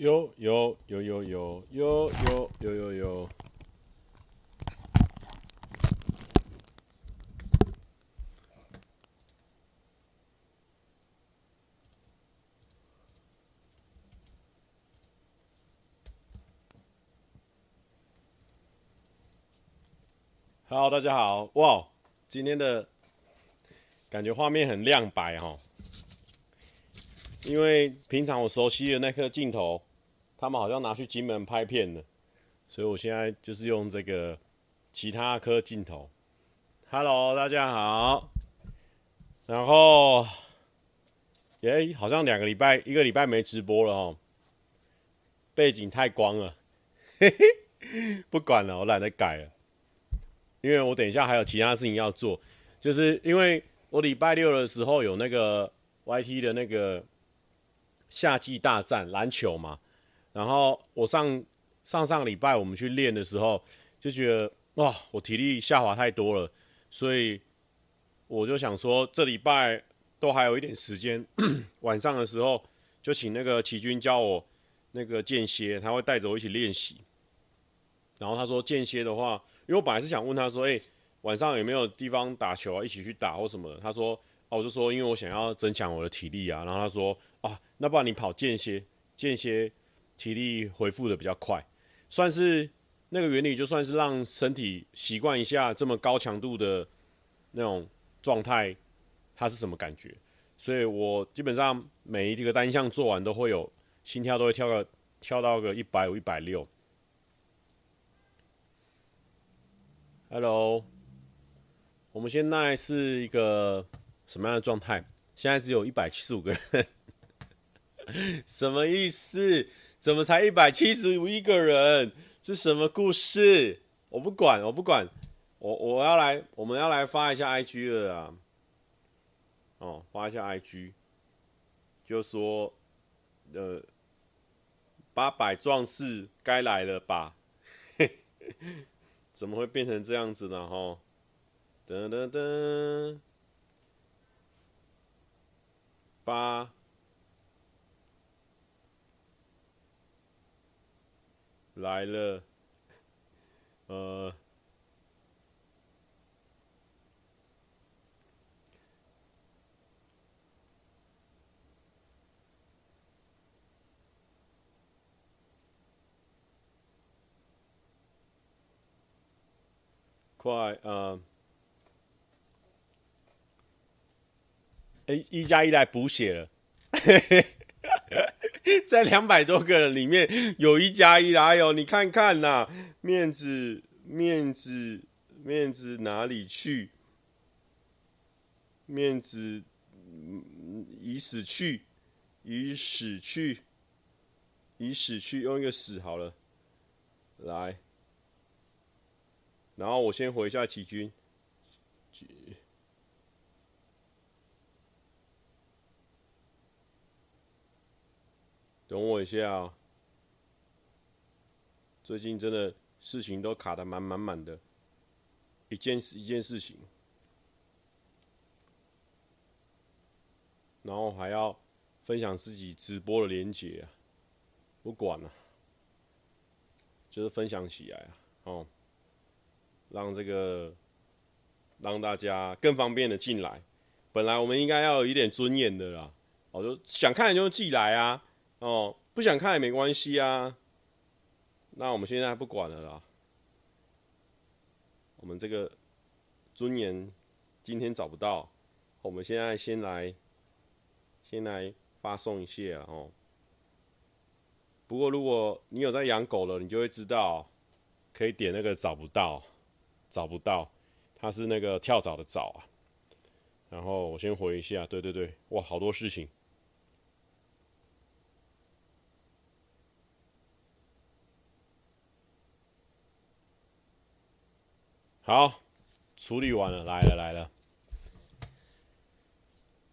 有有有有有有有有有有。Hello，大家好，哇，今天的感觉画面很亮白哦，因为平常我熟悉的那颗镜头，他们好像拿去金门拍片了，所以我现在就是用这个其他颗镜头。Hello，大家好，然后，耶，好像两个礼拜，一个礼拜没直播了哦，背景太光了，嘿嘿，不管了，我懒得改了。因为我等一下还有其他事情要做，就是因为我礼拜六的时候有那个 YT 的那个夏季大战篮球嘛，然后我上上上礼拜我们去练的时候就觉得哇，我体力下滑太多了，所以我就想说这礼拜都还有一点时间，晚上的时候就请那个齐军教我那个间歇，他会带着我一起练习，然后他说间歇的话。因为我本来是想问他说：“哎、晚上有没有地方打球啊？一起去打或什么的？”他说：“哦，我就说，因为我想要增强我的体力啊。”然后他说：“啊，那不然你跑间歇，间歇体力恢复的比较快，算是那个原理，就算是让身体习惯一下这么高强度的那种状态，它是什么感觉？所以我基本上每一个单项做完都会有心跳都会跳个跳到个一百五、一百六。” Hello，我们现在是一个什么样的状态？现在只有一百七十五个人，什么意思？怎么才一百七十五一个人？是什么故事？我不管，我不管，我我要来，我们要来发一下 IG 了啊！哦，发一下 IG，就说，呃，八百壮士该来了吧？怎么会变成这样子呢？哈，噔噔噔，八来了，呃。快，嗯，哎，一加一来补血了，在两百多个人里面有一加一来哟，你看看呐，面子，面子，面子哪里去？面子已死去，已死去，已死去，用一个死好了，来。然后我先回一下齐军，等我一下啊！最近真的事情都卡的满满满的，一件事一件事情，然后还要分享自己直播的连接啊，不管了，就是分享起来啊，哦。让这个让大家更方便的进来。本来我们应该要有一点尊严的啦，哦，就想看就寄来啊，哦，不想看也没关系啊。那我们现在不管了啦，我们这个尊严今天找不到，我们现在先来先来发送一下哦。不过如果你有在养狗了，你就会知道可以点那个找不到。找不到，它是那个跳蚤的蚤啊。然后我先回一下，对对对，哇，好多事情。好，处理完了，来了来了。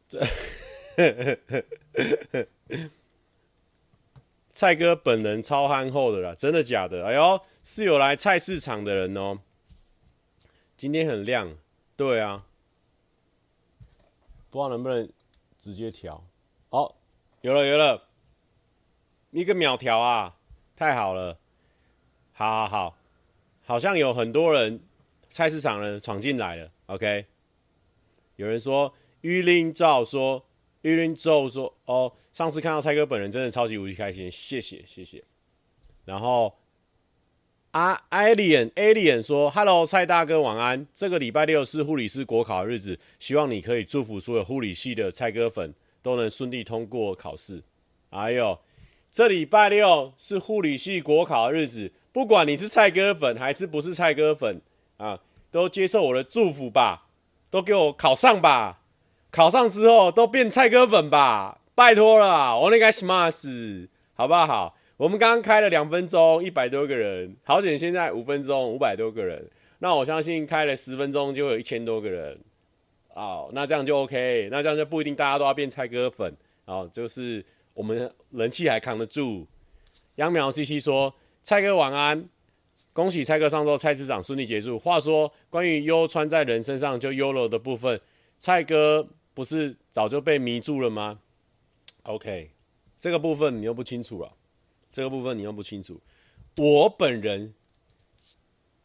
这，蔡哥本人超憨厚的啦，真的假的？哎呦，是有来菜市场的人哦。今天很亮，对啊，不知道能不能直接调。好，有了有了，一个秒调啊，太好了，好好好，好像有很多人菜市场人闯进来了，OK。有人说玉林照说玉林照说哦，上次看到蔡哥本人真的超级无敌开心，谢谢谢谢。然后啊，Alien Alien 说，Hello 蔡大哥晚安，这个礼拜六是护理师国考的日子，希望你可以祝福所有护理系的蔡哥粉都能顺利通过考试。哎呦，这礼拜六是护理系国考的日子，不管你是蔡哥粉还是不是蔡哥粉啊，都接受我的祝福吧，都给我考上吧，考上之后都变蔡哥粉吧，拜托了，我那个什么死，好不好？我们刚刚开了两分钟，一百多个人，好险现在五分钟，五百多个人，那我相信开了十分钟就有一千多个人，哦，那这样就 OK，那这样就不一定大家都要变蔡哥粉，哦，就是。我们人气还扛得住。秧苗 CC 说：“蔡哥晚安，恭喜蔡哥上周菜市场顺利结束。话说，关于优穿在人身上就 YOLO 的部分，蔡哥不是早就被迷住了吗？OK，这个部分你又不清楚了。这个部分你又不清楚。我本人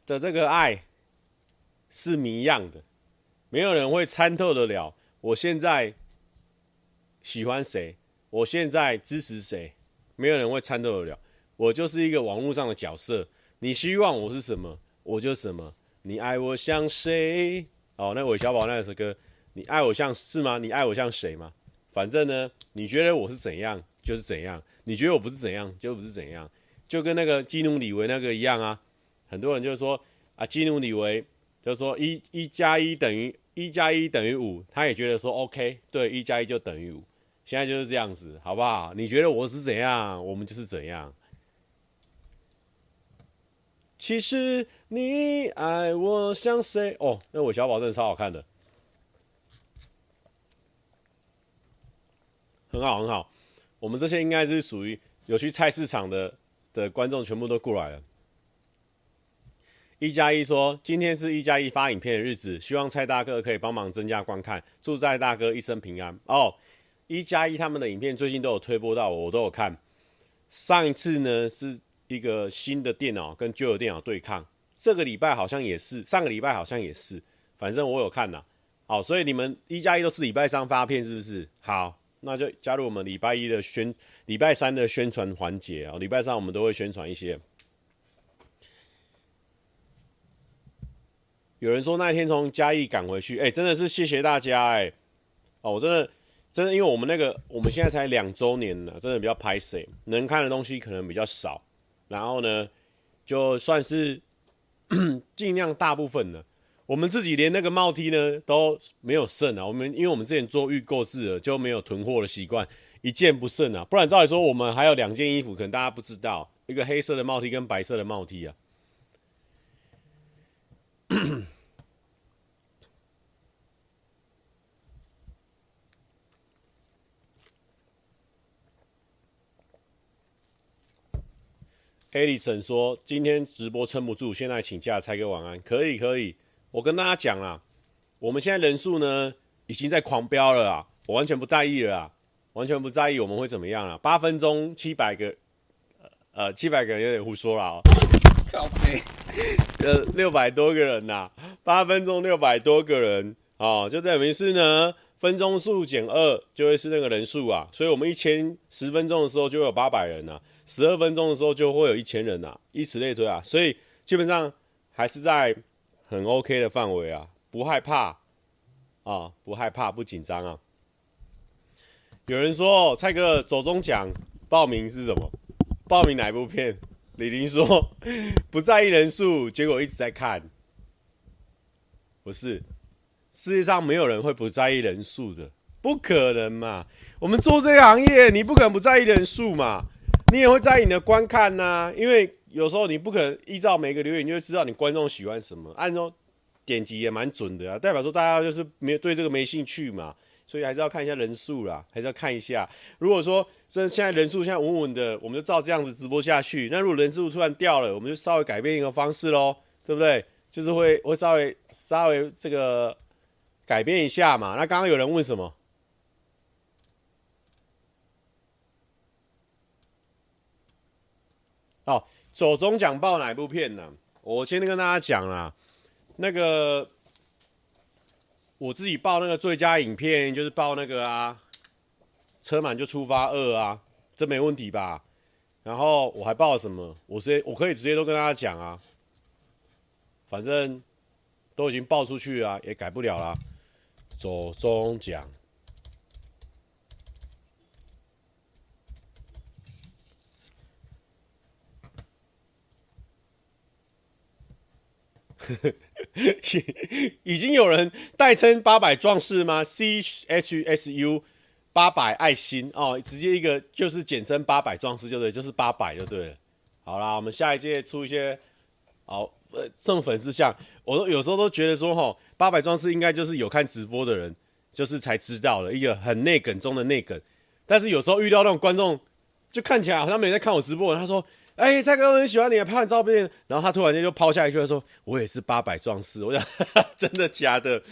的这个爱是谜样的，没有人会参透得了。我现在喜欢谁？”我现在支持谁？没有人会参透得了。我就是一个网络上的角色。你希望我是什么，我就什么。你爱我像谁？哦，那韦小宝那首歌，你爱我像是吗？你爱我像谁吗？反正呢，你觉得我是怎样就是怎样，你觉得我不是怎样就不是怎样，就跟那个基努里维那个一样啊。很多人就说啊，基努里维就说一一加一等于一加一等于五，他也觉得说 OK，对，一加一就等于五。现在就是这样子，好不好？你觉得我是怎样，我们就是怎样。其实你爱我像谁？哦，那韦小宝真的超好看的，很好很好。我们这些应该是属于有去菜市场的的观众，全部都过来了。一加一说，今天是一加一发影片的日子，希望蔡大哥可以帮忙增加观看，祝蔡大哥一生平安哦。一加一他们的影片最近都有推播到我，我都有看。上一次呢是一个新的电脑跟旧的电脑对抗，这个礼拜好像也是，上个礼拜好像也是，反正我有看呐。好，所以你们一加一都是礼拜三发片是不是？好，那就加入我们礼拜一的宣，礼拜三的宣传环节啊。礼拜三我们都会宣传一些。有人说那一天从嘉义赶回去，哎、真的是谢谢大家哎、哦，我真的。真的，因为我们那个我们现在才两周年呢，真的比较拍谢，能看的东西可能比较少。然后呢，就算是 尽量大部分呢，我们自己连那个帽 T 呢都没有剩啊。我们因为我们之前做预购制了，就没有囤货的习惯，一件不剩啊。不然照理说，我们还有两件衣服，可能大家不知道，一个黑色的帽 T 跟白色的帽 T 啊。艾利森说：“今天直播撑不住，现在请假，猜个晚安。可以，可以。我跟大家讲啊，我们现在人数呢已经在狂飙了啊，我完全不在意了啊，完全不在意我们会怎么样啊。八分钟七百个，呃，七百个人有点胡说了啊。靠背，呃，六百多个人呐，八分钟六百多个人啊，就等于是呢，分钟数减二就会是那个人数啊。所以我们一千十分钟的时候就有八百人啊。”十二分钟的时候就会有一千人啊，以此类推啊，所以基本上还是在很 OK 的范围啊，不害怕啊，不害怕，不紧张啊。有人说蔡哥走中奖报名是什么？报名哪一部片？李林说不在意人数，结果一直在看。不是，世界上没有人会不在意人数的，不可能嘛。我们做这个行业，你不可能不在意人数嘛。你也会在意你的观看呐、因为有时候你不可能依照每个留言，你就会知道你观众喜欢什么。按照点击也蛮准的啊，代表说大家就是没对这个没兴趣嘛，所以还是要看一下人数啦，还是要看一下。如果说这现在人数现在稳稳的，我们就照这样子直播下去。那如果人数突然掉了，我们就稍微改变一个方式喽，对不对？就是会会稍微稍微这个改变一下嘛。那刚刚有人问什么？哦，走中奖报哪部片呢？我先跟大家讲啦，那个我自己报那个最佳影片，就是报那个啊，车满就出发二啊，这没问题吧？然后我还报了什么？我直接我可以直接都跟大家讲啊，反正都已经报出去了，也改不了啦。走中奖。已经有人代称八百壮士吗？C H S U 八百爱心哦，直接一个就是简称八百壮士就对，就是八百就对了。好啦，我们下一届出一些好呃，这种粉丝像，我都有时候都觉得说齁，八百壮士应该就是有看直播的人，就是才知道的一个很内梗中的内梗。但是有时候遇到那种观众，就看起来好像没在看我直播，他说。哎、蔡哥，我很喜欢你的，拍完照片，然后他突然间就抛下一句说：“我也是八百壮士。”我想，真的假的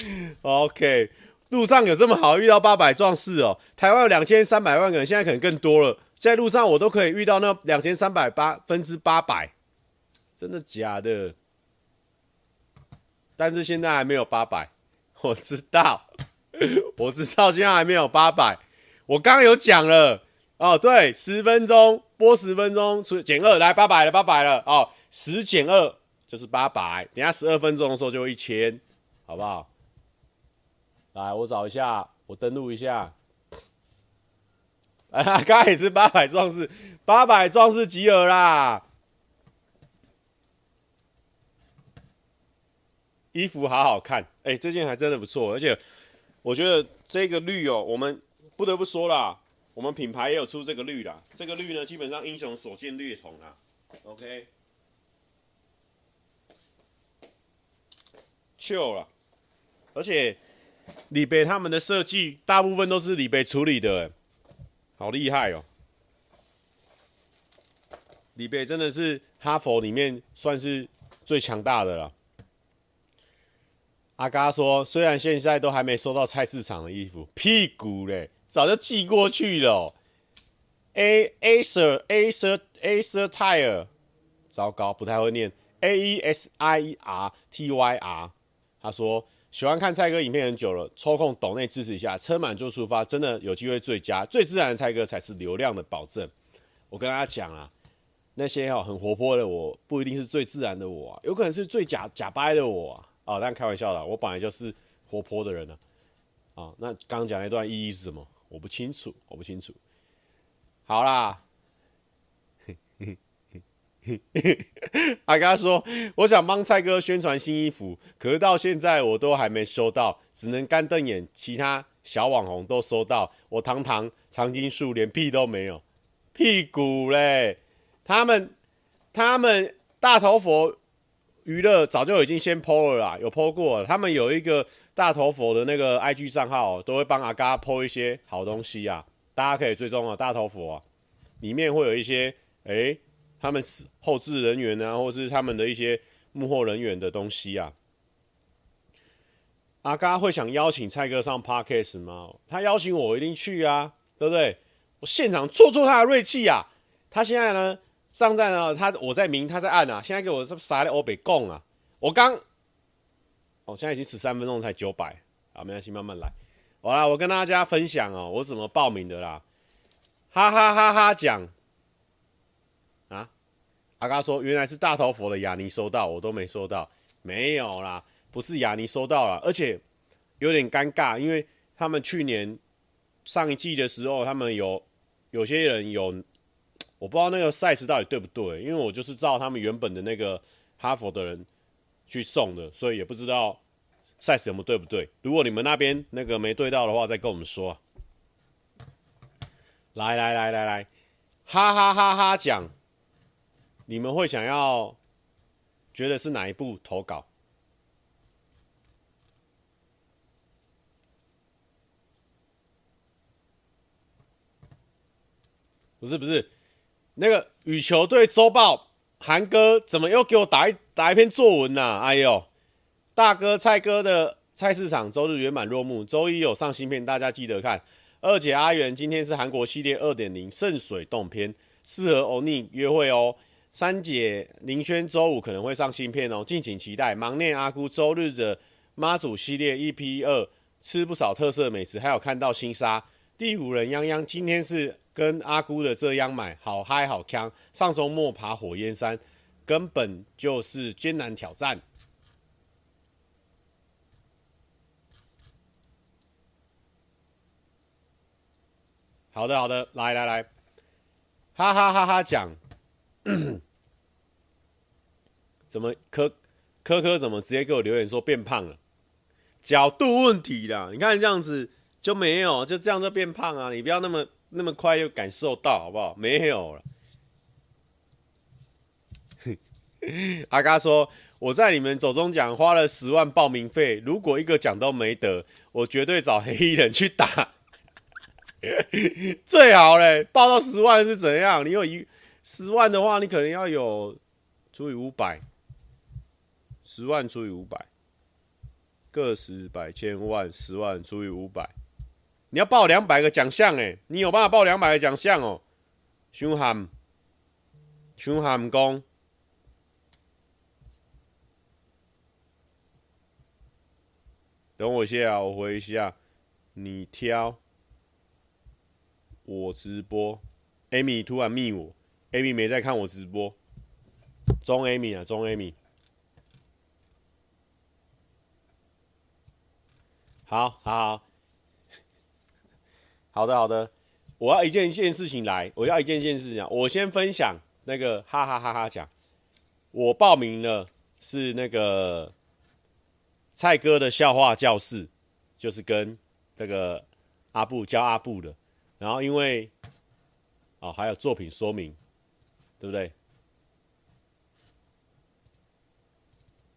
？OK，路上有这么好遇到八百壮士哦？台湾有两千三百万个人，现在可能更多了。在路上我都可以遇到那两千三百八分之八百，真的假的？但是现在还没有八百，我知道，我知道现在还没有八百。我刚刚有讲了。哦，对，十分钟播十分钟，除减二来八百了，八百了哦，十减二就是八百，等下十二分钟的时候就一千，好不好？来，我找一下，我登录一下。哎呀，刚也是八百壮士，八百壮士集合啦！衣服好好看，哎，这件还真的不错，而且我觉得这个绿哦，我们不得不说啦。我们品牌也有出这个绿啦，这个绿呢，基本上英雄所见略同啦。OK，秀了，而且李北他们的设计大部分都是李北处理的，好厉害哦！李北真的是哈佛里面算是最强大的了。阿嘎说，虽然现在都还没收到菜市场的衣服，屁股嘞。早就寄过去了，喔。A Acer Acer Acer Tire，糟糕，不太会念。A E S I R T Y R 他说喜欢看蔡哥影片很久了，抽空抖内支持一下，车满就出发，真的有机会最佳最自然的蔡哥才是流量的保证。我跟大家讲啊，那些哦很活泼的我不一定是最自然的我，啊，有可能是最假假掰的我啊。哦，但开玩笑啦，我本来就是活泼的人呢，啊。啊，那刚刚讲那段意义是什么？我不清楚，我不清楚。好啦，阿嘎说，我想帮蔡哥宣传新衣服，可是到现在我都还没收到，只能干瞪眼。其他小网红都收到，我堂堂长青树连屁都没有，屁股嘞！他们他们大头佛娱乐早就已经先 PO 了啦，有 PO 过了，他们有一个。大头佛的那个 IG 账号都会帮阿嘎剖一些好东西啊，大家可以追踪啊。大头佛啊，里面会有一些哎、他们后制人员啊，或是他们的一些幕后人员的东西啊。阿嘎会想邀请蔡哥上 Podcast 吗？他邀请我，一定去啊，对不对？我现场挫挫他的锐气啊！他现在呢，上在呢，他我在明，他在暗啊。现在给我是啥的欧北贡啊？我刚。我现在已经十三分钟才九百，好，没关系，慢慢来。好啦，我跟大家分享哦，我怎么报名的啦？哈哈哈哈讲啊！阿嘎说原来是大头佛的雅尼收到，我都没收到，没有啦，不是雅尼收到了，而且有点尴尬，因为他们去年上一季的时候，他们有有些人有，我不知道那个 size 到底对不对，因为我就是照他们原本的那个哈佛的人。去送的，所以也不知道 size 有没有对不对。如果你们那边那个没对到的话，再跟我们说。来来来来来，哈哈哈哈讲，你们会想要觉得是哪一部投稿？不是不是，那个羽球队周报。韩哥怎么又给我打一打一篇作文呐、啊？哎呦，大哥蔡哥的菜市场周日圆满落幕，周一有上新片，大家记得看。二姐阿元今天是韩国系列二点零圣水洞篇，适合欧尼约会哦。三姐林轩周五可能会上新片哦，敬请期待。忙念阿姑周日的妈祖系列 EP 二，吃不少特色美食，还有看到新沙第五人泱泱。今天是跟阿姑的这样买，好嗨好锵。上周末爬火焰山，根本就是艰难挑战。好的好的，来来来，哈哈哈哈讲。怎么科科科怎么直接给我留言说变胖了？角度问题啦！你看这样子就没有，就这样就变胖啊！你不要那么那么快又感受到好不好？没有了。阿嘎说我在你们走中奖花了十万报名费，如果一个奖都没得，我绝对找黑衣人去打。最好嘞，报到十万是怎样？你有一。十万的话，你可能要有除以五百，十万除以五百，个十百千万十万除以五百，你要报两百个奖项诶，你有办法报两百个奖项哦？凶悍，凶悍工，等我一下，我回一下，你挑，我直播，Amy 突然密我。Amy 没在看我直播，中 Amy 啊，中 Amy，好好好，的好的，我要一件一件事情来，我要一件一件事情，我先分享那个哈哈哈哈讲，我报名了是那个蔡哥的笑话教室，就是跟那个阿布教阿布的，然后因为哦还有作品说明。对不对？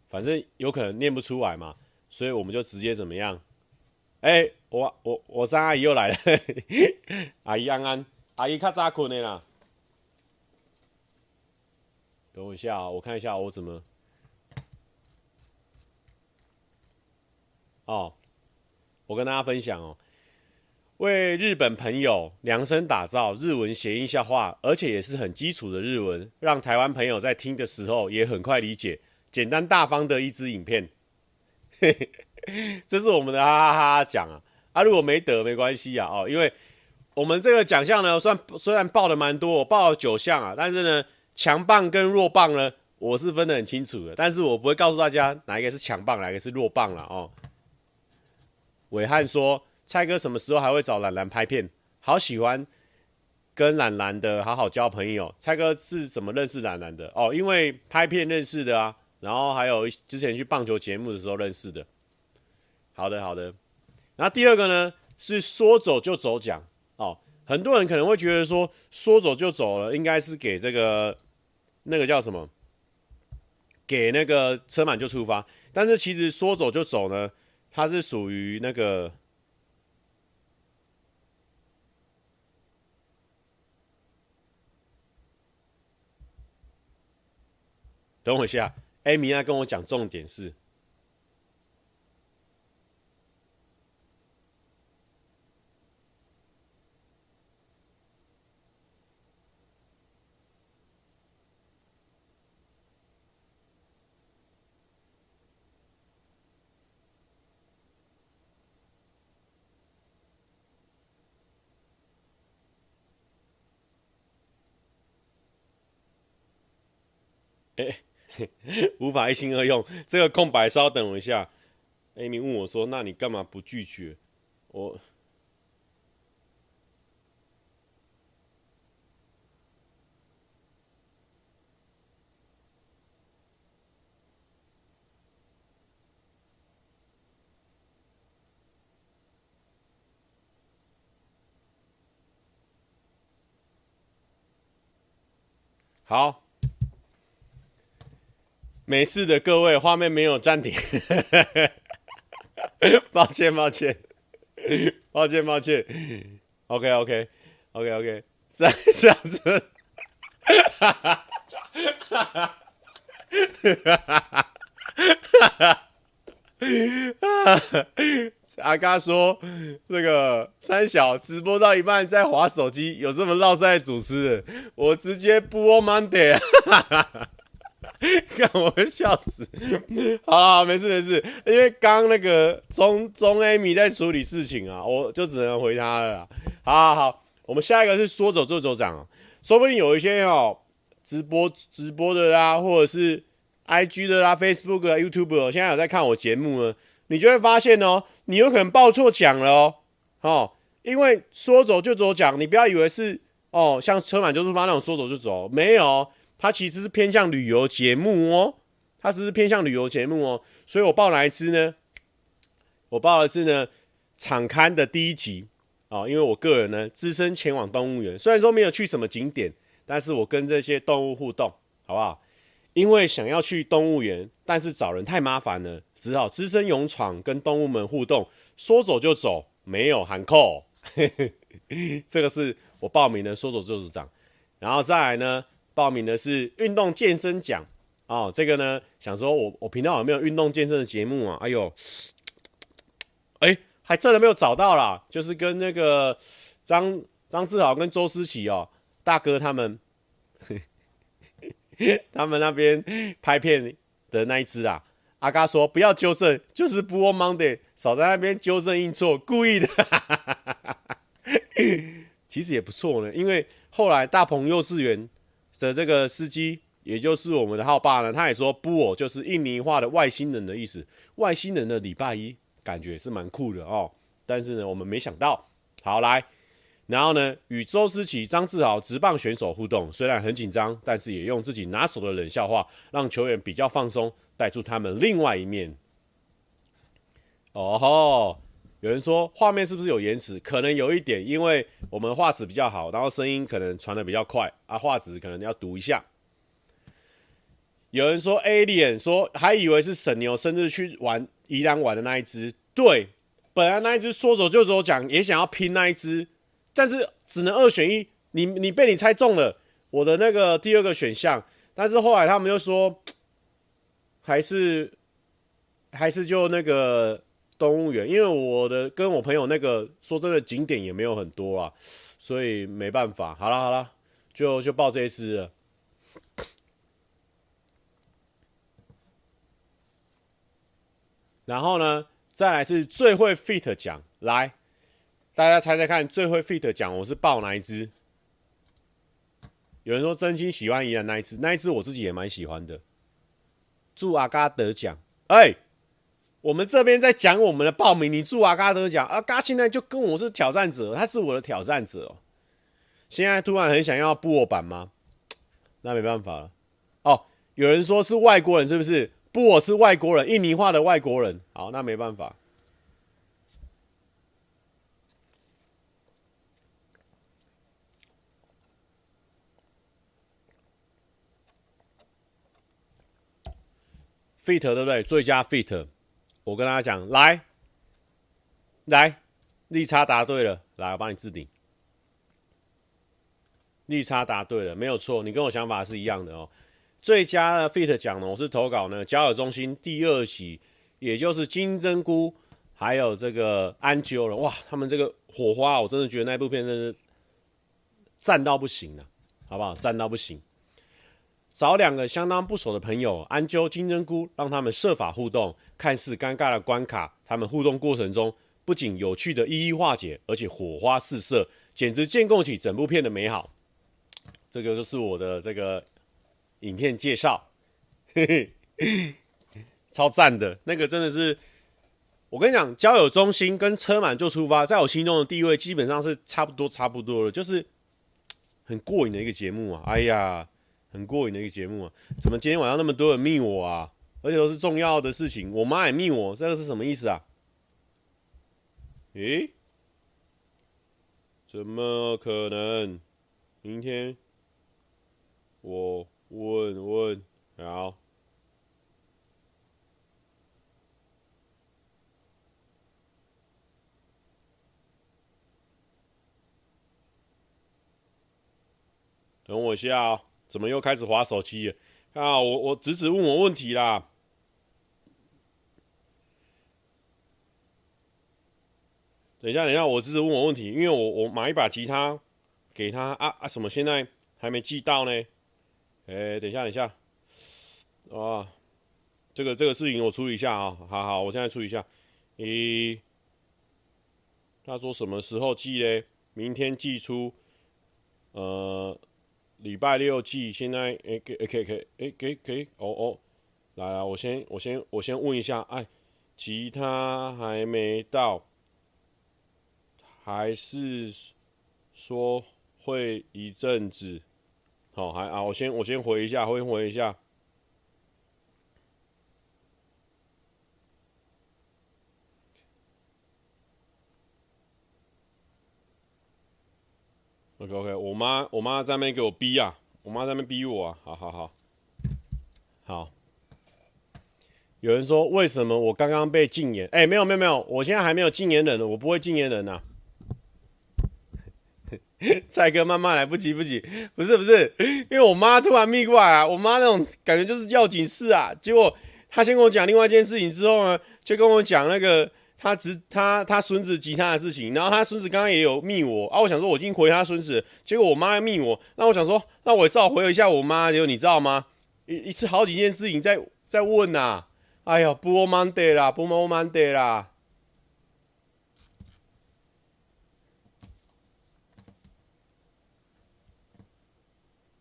反正有可能念不出来嘛，所以我们就直接怎么样？哎，我我我三阿姨又来了，阿姨安安，阿姨较早困的啦。等我一下啊，我看一下我怎么。哦，我跟大家分享哦。为日本朋友量身打造日文谐音笑话，而且也是很基础的日文，让台湾朋友在听的时候也很快理解，简单大方的一支影片。这是我们的哈哈哈哈啊！啊，如果没得没关系啊，哦，因为我们这个奖项呢，算虽然报的蛮多，我报了九项啊，但是呢，强棒跟弱棒呢，我是分得很清楚的，但是我不会告诉大家哪一个是强棒，哪一个是弱棒了哦。伟汉说。蔡哥什么时候还会找兰兰拍片？好喜欢跟兰兰的好好交朋友。蔡哥是怎么认识兰兰的？哦，因为拍片认识的啊，然后还有之前去棒球节目的时候认识的。好的，好的。然后第二个呢是说走就走奖哦，很多人可能会觉得说说走就走了，应该是给这个那个叫什么？给那个车满就出发。但是其实说走就走呢，它是属于那个。等我一下，艾米亚跟我讲重点是，哎。无法一心二用，这个空白稍等我一下。Amy 问我说：“那你干嘛不拒绝？”我好。没事的各位画面没有暂停。抱 歉抱歉。抱歉抱歉。Ok ok ok ok 三小子。阿嘎说那个三小直播到一半在划手机有这么绕塞主持人我直接播 monday 看我笑死。好了，没事没事，因为刚那个中中 Amy 在处理事情啊，我就只能回他了。好好好，我们下一个是说走就走奖，说不定有一些哦直播直播的啦，或者是 IG 的啦、Facebook 的 YouTube，现在有在看我节目呢。”你就会发现哦，你有可能报错奖了哦，哦，因为说走就走奖，你不要以为是哦，像车满就出发那种说走就走，没有，它其实是偏向旅游节目哦，它只是偏向旅游节目哦，所以我报哪一支呢？我报的是呢，场刊的第一集哦，因为我个人呢，只身前往动物园，虽然说没有去什么景点，但是我跟这些动物互动，好不好？因为想要去动物园，但是找人太麻烦了。只好只身勇闯，跟动物们互动，说走就走，没有喊扣。这个是我报名的，说走就走奖。然后再来呢，报名的是运动健身奖哦。这个呢，想说我我频道有没有运动健身的节目啊？哎呦，哎，还真的没有找到啦。就是跟那个张张志豪跟周思齐哦，大哥他们，他们那边拍片的那一支啊。阿嘎说：“不要纠正，就是不 Monday，少在那边纠正印错，故意的。”其实也不错呢，因为后来大鹏幼稚园的这个司机，也就是我们的浩爸呢，他也说“不哦”就是印尼话的外星人的意思。外星人的礼拜一感觉是蛮酷的哦，但是呢，我们没想到。好来，然后呢，与周思齐、张志豪直棒选手互动，虽然很紧张，但是也用自己拿手的冷笑话，让球员比较放松。带出他们另外一面。哦吼，有人说画面是不是有延迟？可能有一点，因为我们画质比较好，然后声音可能传得比较快啊，画质可能要读一下。有人说 Alien 说还以为是沈牛生日去玩宜兰玩的那一只，对，本来那一只说走就走讲也想要拼那一只，但是只能二选一，你你被你猜中了我的那个第二个选项，但是后来他们又说。还是还是就那个动物园，因为我的跟我朋友那个说真的景点也没有很多啊，所以没办法。好了好了，就就报这一只了。然后呢，再来是最会 fit 奖，来大家猜猜看，最会 fit 奖我是报哪一支？有人说真心喜欢宜兰那一支，那一支我自己也蛮喜欢的。祝阿嘎得奖！哎、我们这边在讲我们的报名，你祝阿嘎得奖。阿嘎现在就跟我是挑战者，他是我的挑战者哦。现在突然很想要布偶版吗？那没办法了。哦，有人说是外国人，是不是？布偶是外国人，印尼话的外国人。好，那没办法。fit 对不对？最佳 fit，我跟大家讲，来，来，利差答对了，来，我帮你置顶。利差答对了，没有错，你跟我想法是一样的哦。最佳的 fit 奖呢，我是投稿呢，交友中心第二期，也就是金针菇，还有这个安啾了，哇，他们这个火花，我真的觉得那部片真是赞到不行了，好不好？赞到不行。找两个相当不熟的朋友，安啾、金针菇，让他们设法互动。看似尴尬的关卡，他们互动过程中不仅有趣的一一化解，而且火花四射，简直建构起整部片的美好。这个就是我的这个影片介绍，嘿嘿，超赞的。那个真的是，我跟你讲，交友中心跟车满就出发，在我心中的地位基本上是差不多差不多的，就是很过瘾的一个节目啊！哎呀。很过瘾的一个节目啊！怎么今天晚上那么多人密我啊？而且都是重要的事情，我妈也密我，这个是什么意思啊？咦？怎么可能？明天我问问，好。等我一下哦。怎么又开始滑手机了？啊，我我侄子问我问题啦。等一下，等一下，我侄子问我问题，因为我我买一把吉他给他啊啊，什么现在还没寄到呢？哎、等一下，等一下，啊，这个这个事情我处理一下啊，好好，我现在处理一下。咦、他说什么时候寄嘞？明天寄出，呃，礼拜六寄。现在诶，给诶给给诶给给哦哦，来来，我先我先我先问一下，哎，吉他还没到。还是说会一阵子，好，还啊，我先我先回一下，回回一下。OK OK，我妈我妈在那边给我逼啊，我妈在那边逼我啊，好好好，好。有人说为什么我刚刚被禁言？哎、没有没有没有，我现在还没有禁言人呢，我不会禁言人呐。蔡哥，慢慢来，不急不急，不是不是，因为我妈突然密过来啊，我妈那种感觉就是要紧事啊。结果她先跟我讲另外一件事情之后呢，就跟我讲那个他侄他他孙子吉他的事情。然后他孙子刚刚也有密我啊，我想说我已经回他孙子，结果我妈要密我，那我想说，那我也照回一下我妈。结果你知道吗？一一次好几件事情在在问呐、啊，哎呀，不我妈的啦，不我妈的啦。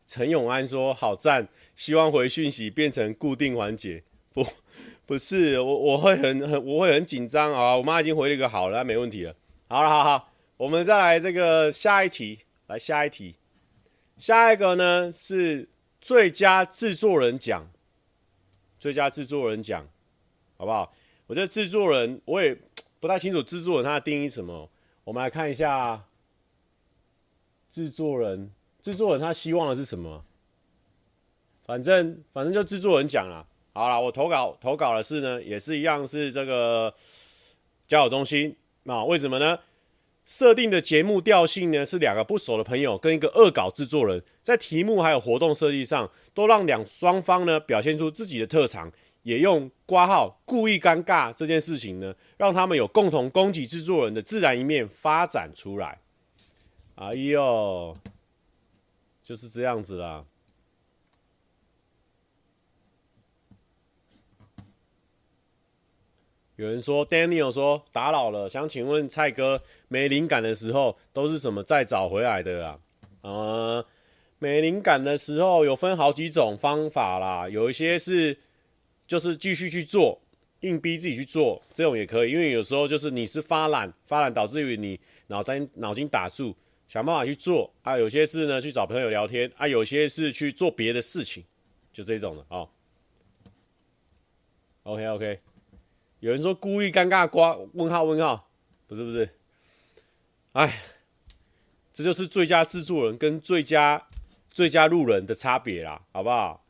陈永安说：“好赞，希望回讯息变成固定环节。不，不是我，我会很很，我会很紧张啊。我妈已经回了一个好了，没问题了。好了，好好，我们再来这个下一题，来下一题，下一个呢是最佳制作人奖，最佳制作人奖，好不好？我觉得制作人我也不太清楚制作人他的定义什么，我们来看一下制作人。”制作人他希望的是什么？反正反正就制作人讲了。好了，我投稿投稿的是呢，也是一样是这个交友中心。那为什么呢？设定的节目调性呢是两个不熟的朋友跟一个恶搞制作人，在题目还有活动设计上，都让两双方呢表现出自己的特长，也用挂号故意尴尬这件事情呢，让他们有共同攻击制作人的自然一面发展出来。哎呦！就是这样子啦。有人说，Daniel 说打扰了，想请问蔡哥，没灵感的时候都是怎么再找回来的啊？呃，没灵感的时候有分好几种方法啦，有一些是就是继续去做，硬逼自己去做，这种也可以，因为有时候就是你是发懒，发懒导致于你脑筋脑筋打住。想办法去做啊，有些事呢去找朋友聊天啊，有些是去做别的事情，就这种的啊。OK OK，有人说故意尴尬瓜问号问号，不是不是，哎，这就是最佳制作人跟最佳最佳路人的差别啦，好不好？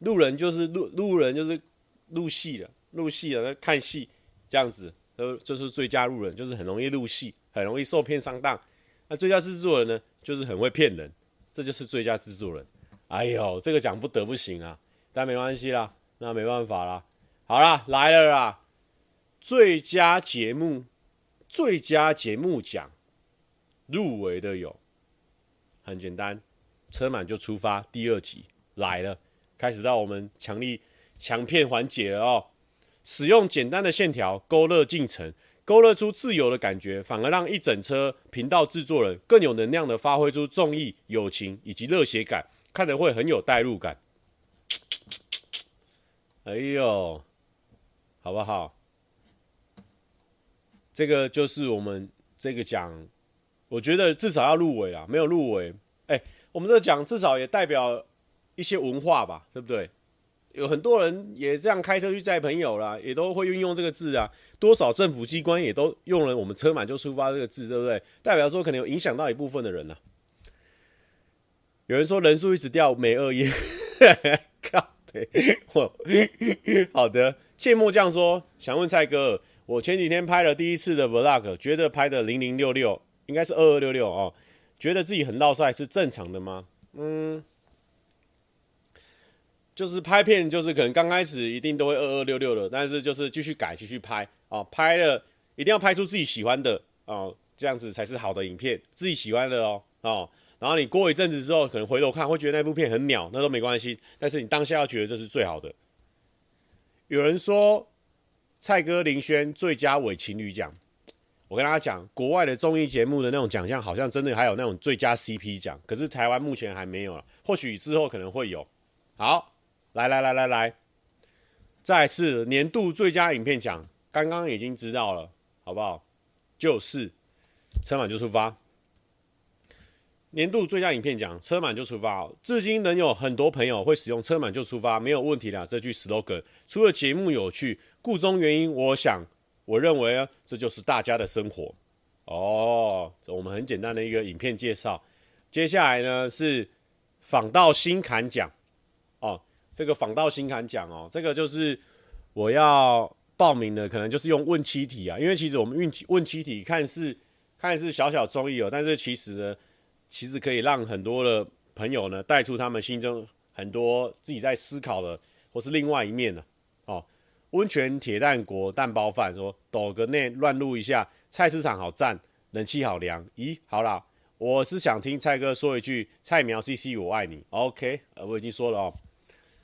路人就是路路人就是入戏了，入戏了，看戏这样子，都就是最佳路人，就是很容易入戏，很容易受骗上当。那最佳制作人呢，就是很会骗人，这就是最佳制作人。哎呦，这个讲不得不行啊，但没关系啦，那没办法啦。好啦，来了啦，最佳节目，最佳节目奖入围的有，很简单，车满就出发第二集来了，开始到我们强力强片环节了哦，使用简单的线条勾勒进程。勾勒出自由的感觉，反而让一整车频道制作人更有能量的发挥出综艺、友情以及热血感，看得会很有代入感。哎呦，好不好？这个就是我们这个奖，我觉得至少要入围啦，没有入围，哎，我们这个奖至少也代表一些文化吧，对不对？有很多人也这样开车去载朋友啦，也都会运用这个字啊。多少政府机关也都用了“我们车满就出发”这个字，对不对？代表说可能有影响到一部分的人呢、有人说人数一直掉，没恶意。靠北，好的。芥末酱说想问蔡哥，我前几天拍了第一次的 vlog，觉得拍的零零六六，应该是二二六六哦，觉得自己很落赛是正常的吗？嗯。就是拍片，就是可能刚开始一定都会二二六六的，但是就是继续改，继续拍啊，拍了一定要拍出自己喜欢的哦，这样子才是好的影片，自己喜欢的哦哦。然后你过一阵子之后，可能回头看会觉得那部片很鸟，那都没关系。但是你当下要觉得这是最好的。有人说蔡哥林轩最佳伪情侣奖，我跟大家讲，国外的综艺节目的那种奖项，好像真的还有那种最佳 CP 奖，可是台湾目前还没有了，或许之后可能会有。好，来来来来来，再是年度最佳影片奖，刚刚已经知道了，好不好？就是春晚就出发。年度最佳影片奖，车满就出发。至今仍有很多朋友会使用“车满就出发，没有问题啦”这句 slogan。除了节目有趣，故中原因，我想，我认为啊，这就是大家的生活。哦，这我们很简单的一个影片介绍。接下来呢是访道新坎奖。哦，这个访道新坎奖哦，这个就是我要报名的，可能就是用问七题啊。因为其实我们问问七题看似看似小小综艺哦，但是其实呢。其实可以让很多的朋友呢带出他们心中很多自己在思考的，或是另外一面的。哦，温泉铁蛋国蛋包饭说抖个内乱录一下，菜市场好赞，冷气好凉。咦，好啦，我是想听蔡哥说一句菜苗 CC 我爱你。OK，呃，我已经说了哦，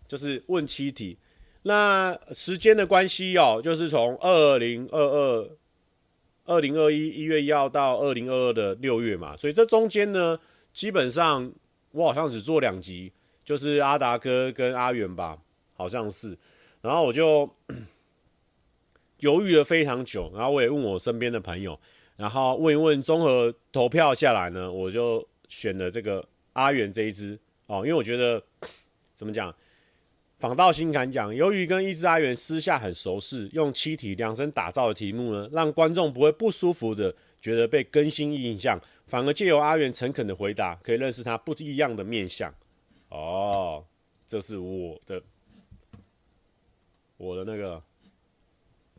就是问七题。那时间的关系哦，就是从二零二二。二零二一一月一号到二零二二的六月嘛，所以这中间呢，基本上我好像只做两集，就是阿达哥跟阿元吧，好像是。然后我就犹豫了非常久，然后我也问我身边的朋友，然后问一问，综合投票下来呢，我就选了这个阿元这一支哦，因为我觉得怎么讲？访道新坎讲，由于跟一只阿元私下很熟识，用七题量身打造的题目呢，让观众不会不舒服的觉得被更新印象，反而借由阿元诚恳的回答，可以认识他不一样的面相。哦，这是我的我的那个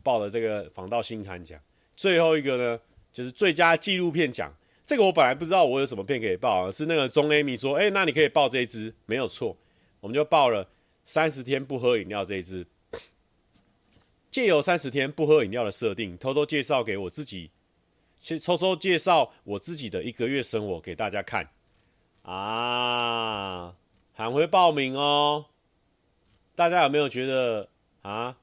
报的这个访道新坎奖。最后一个呢，就是最佳纪录片奖。这个我本来不知道我有什么片可以报，是那个钟 Amy 说，哎、那你可以报这一支，没有错，我们就报了。三十天不喝饮料这一支，借由三十天不喝饮料的设定，偷偷介绍给我自己，先偷偷介绍我自己的一个月生活给大家看啊！喊回报名哦！大家有没有觉得啊？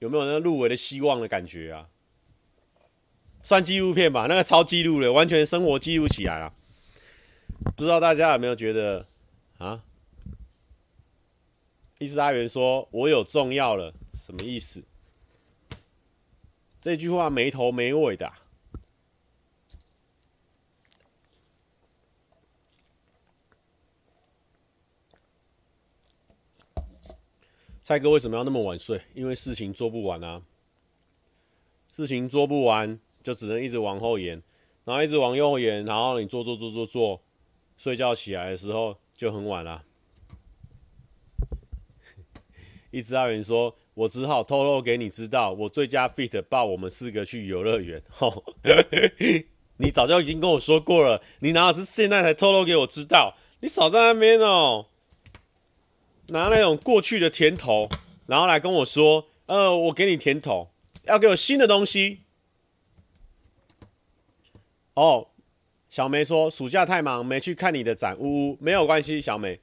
有没有那个入围的希望的感觉啊？算纪录片吧，那个超记录的，完全生活记录起来了。不知道大家有没有觉得啊？一直阿元说：“我有重要了，什么意思？”这句话没头没尾的、蔡哥为什么要那么晚睡？因为事情做不完啊。事情做不完，就只能一直往后延，然后一直往右延，然后你做做做做做，睡觉起来的时候就很晚了。一只阿元说：“我只好透露给你知道，我最佳 fit 抱我们四个去游乐园。吼，你早就已经跟我说过了，你哪有是现在才透露给我知道？你少在那边哦，拿那种过去的甜头，然后来跟我说，呃，我给你甜头，要给我新的东西。哦，小梅说暑假太忙没去看你的展，呜呜，没有关系，小梅，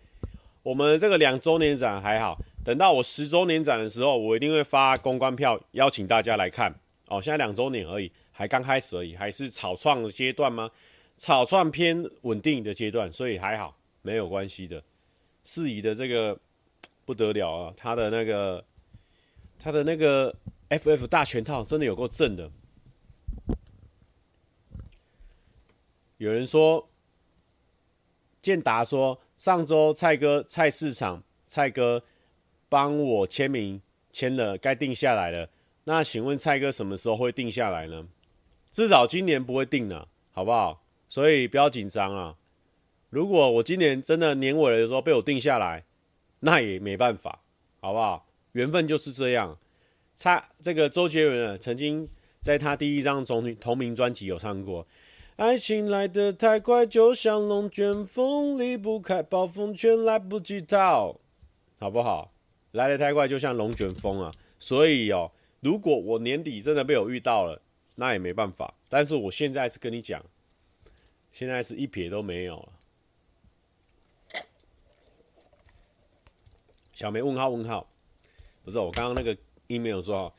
我们这个两周年展还好。”等到我十周年展的时候，我一定会发公关票邀请大家来看哦。现在两周年而已，还刚开始而已，还是草创的阶段吗？草创偏稳定的阶段，所以还好，没有关系的。四乙的这个不得了啊，他的那个他的那个 FF 大全套真的有够正的。有人说，建达说，上周蔡哥菜市场蔡哥。帮我签名签了，该定下来了。那请问蔡哥什么时候会定下来呢？至少今年不会定了，好不好？所以不要紧张啊。如果我今年真的年尾的时候被我定下来，那也没办法，好不好？缘分就是这样。蔡这个周杰伦啊，曾经在他第一张同同名专辑有唱过：“爱情来得太快，就像龙卷风，离不开暴风圈，来不及逃，好不好？”来得太快，就像龙卷风啊！所以哦，如果我年底真的被我遇到了，那也没办法。但是我现在是跟你讲，现在是一撇都没有了。小梅问号问号，不是我刚刚那个 email 说，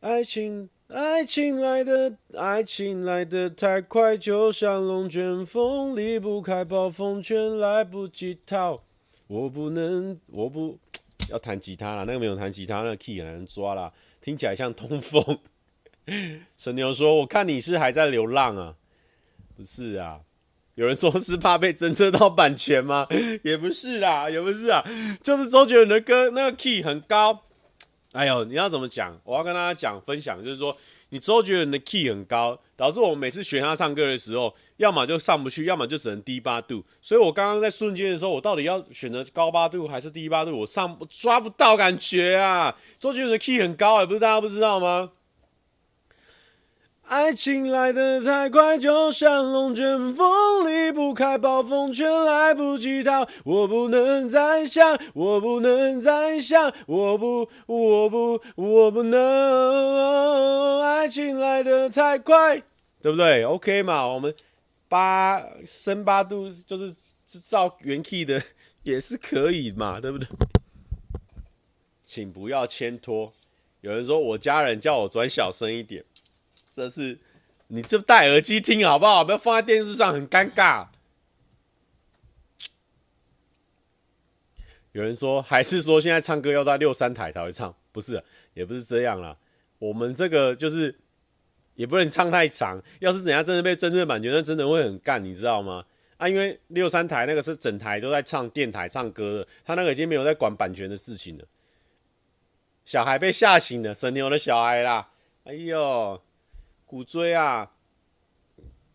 爱情爱情来的爱情来的太快，就像龙卷风，离不开暴风圈，来不及逃。我不能，我不要弹吉他了，那个没有弹吉他，那个 key 很难抓啦，听起来像通风。神牛说：“我看你是还在流浪啊？不是啊？有人说是怕被侦测到版权吗？也不是啦，也不是啊，就是周杰伦的歌那个 key 很高。哎呦，你要怎么讲？我要跟大家讲分享，就是说。”你周杰伦的 key 很高，导致我每次学他唱歌的时候，要么就上不去，要么就只能低八度。所以我刚刚在瞬间的时候，我到底要选择高八度还是低八度？我上我抓不到感觉啊！周杰伦的 key 很高，也不是大家不知道吗？爱情来得太快，就像龙卷风，离不开暴风圈，来不及逃。我不能再想，我不能再想，我不，我不，我不能。爱情来得太快，对不对？OK 嘛，我们八升八度就是制造原 key 的也是可以嘛，对不对？请不要牵拖。有人说我家人叫我转小声一点。这是你这戴耳机听好不好？不要放在电视上，很尴尬。有人说，还是说现在唱歌要在六三台才会唱？不是，也不是这样啦。我们这个就是也不能唱太长。要是等下真的被真正版权，那真的会很干，你知道吗？啊，因为六三台那个是整台都在唱电台唱歌的，他那个已经没有在管版权的事情了。小孩被吓醒了，神牛的小孩啦！哎呦！鼓锥啊，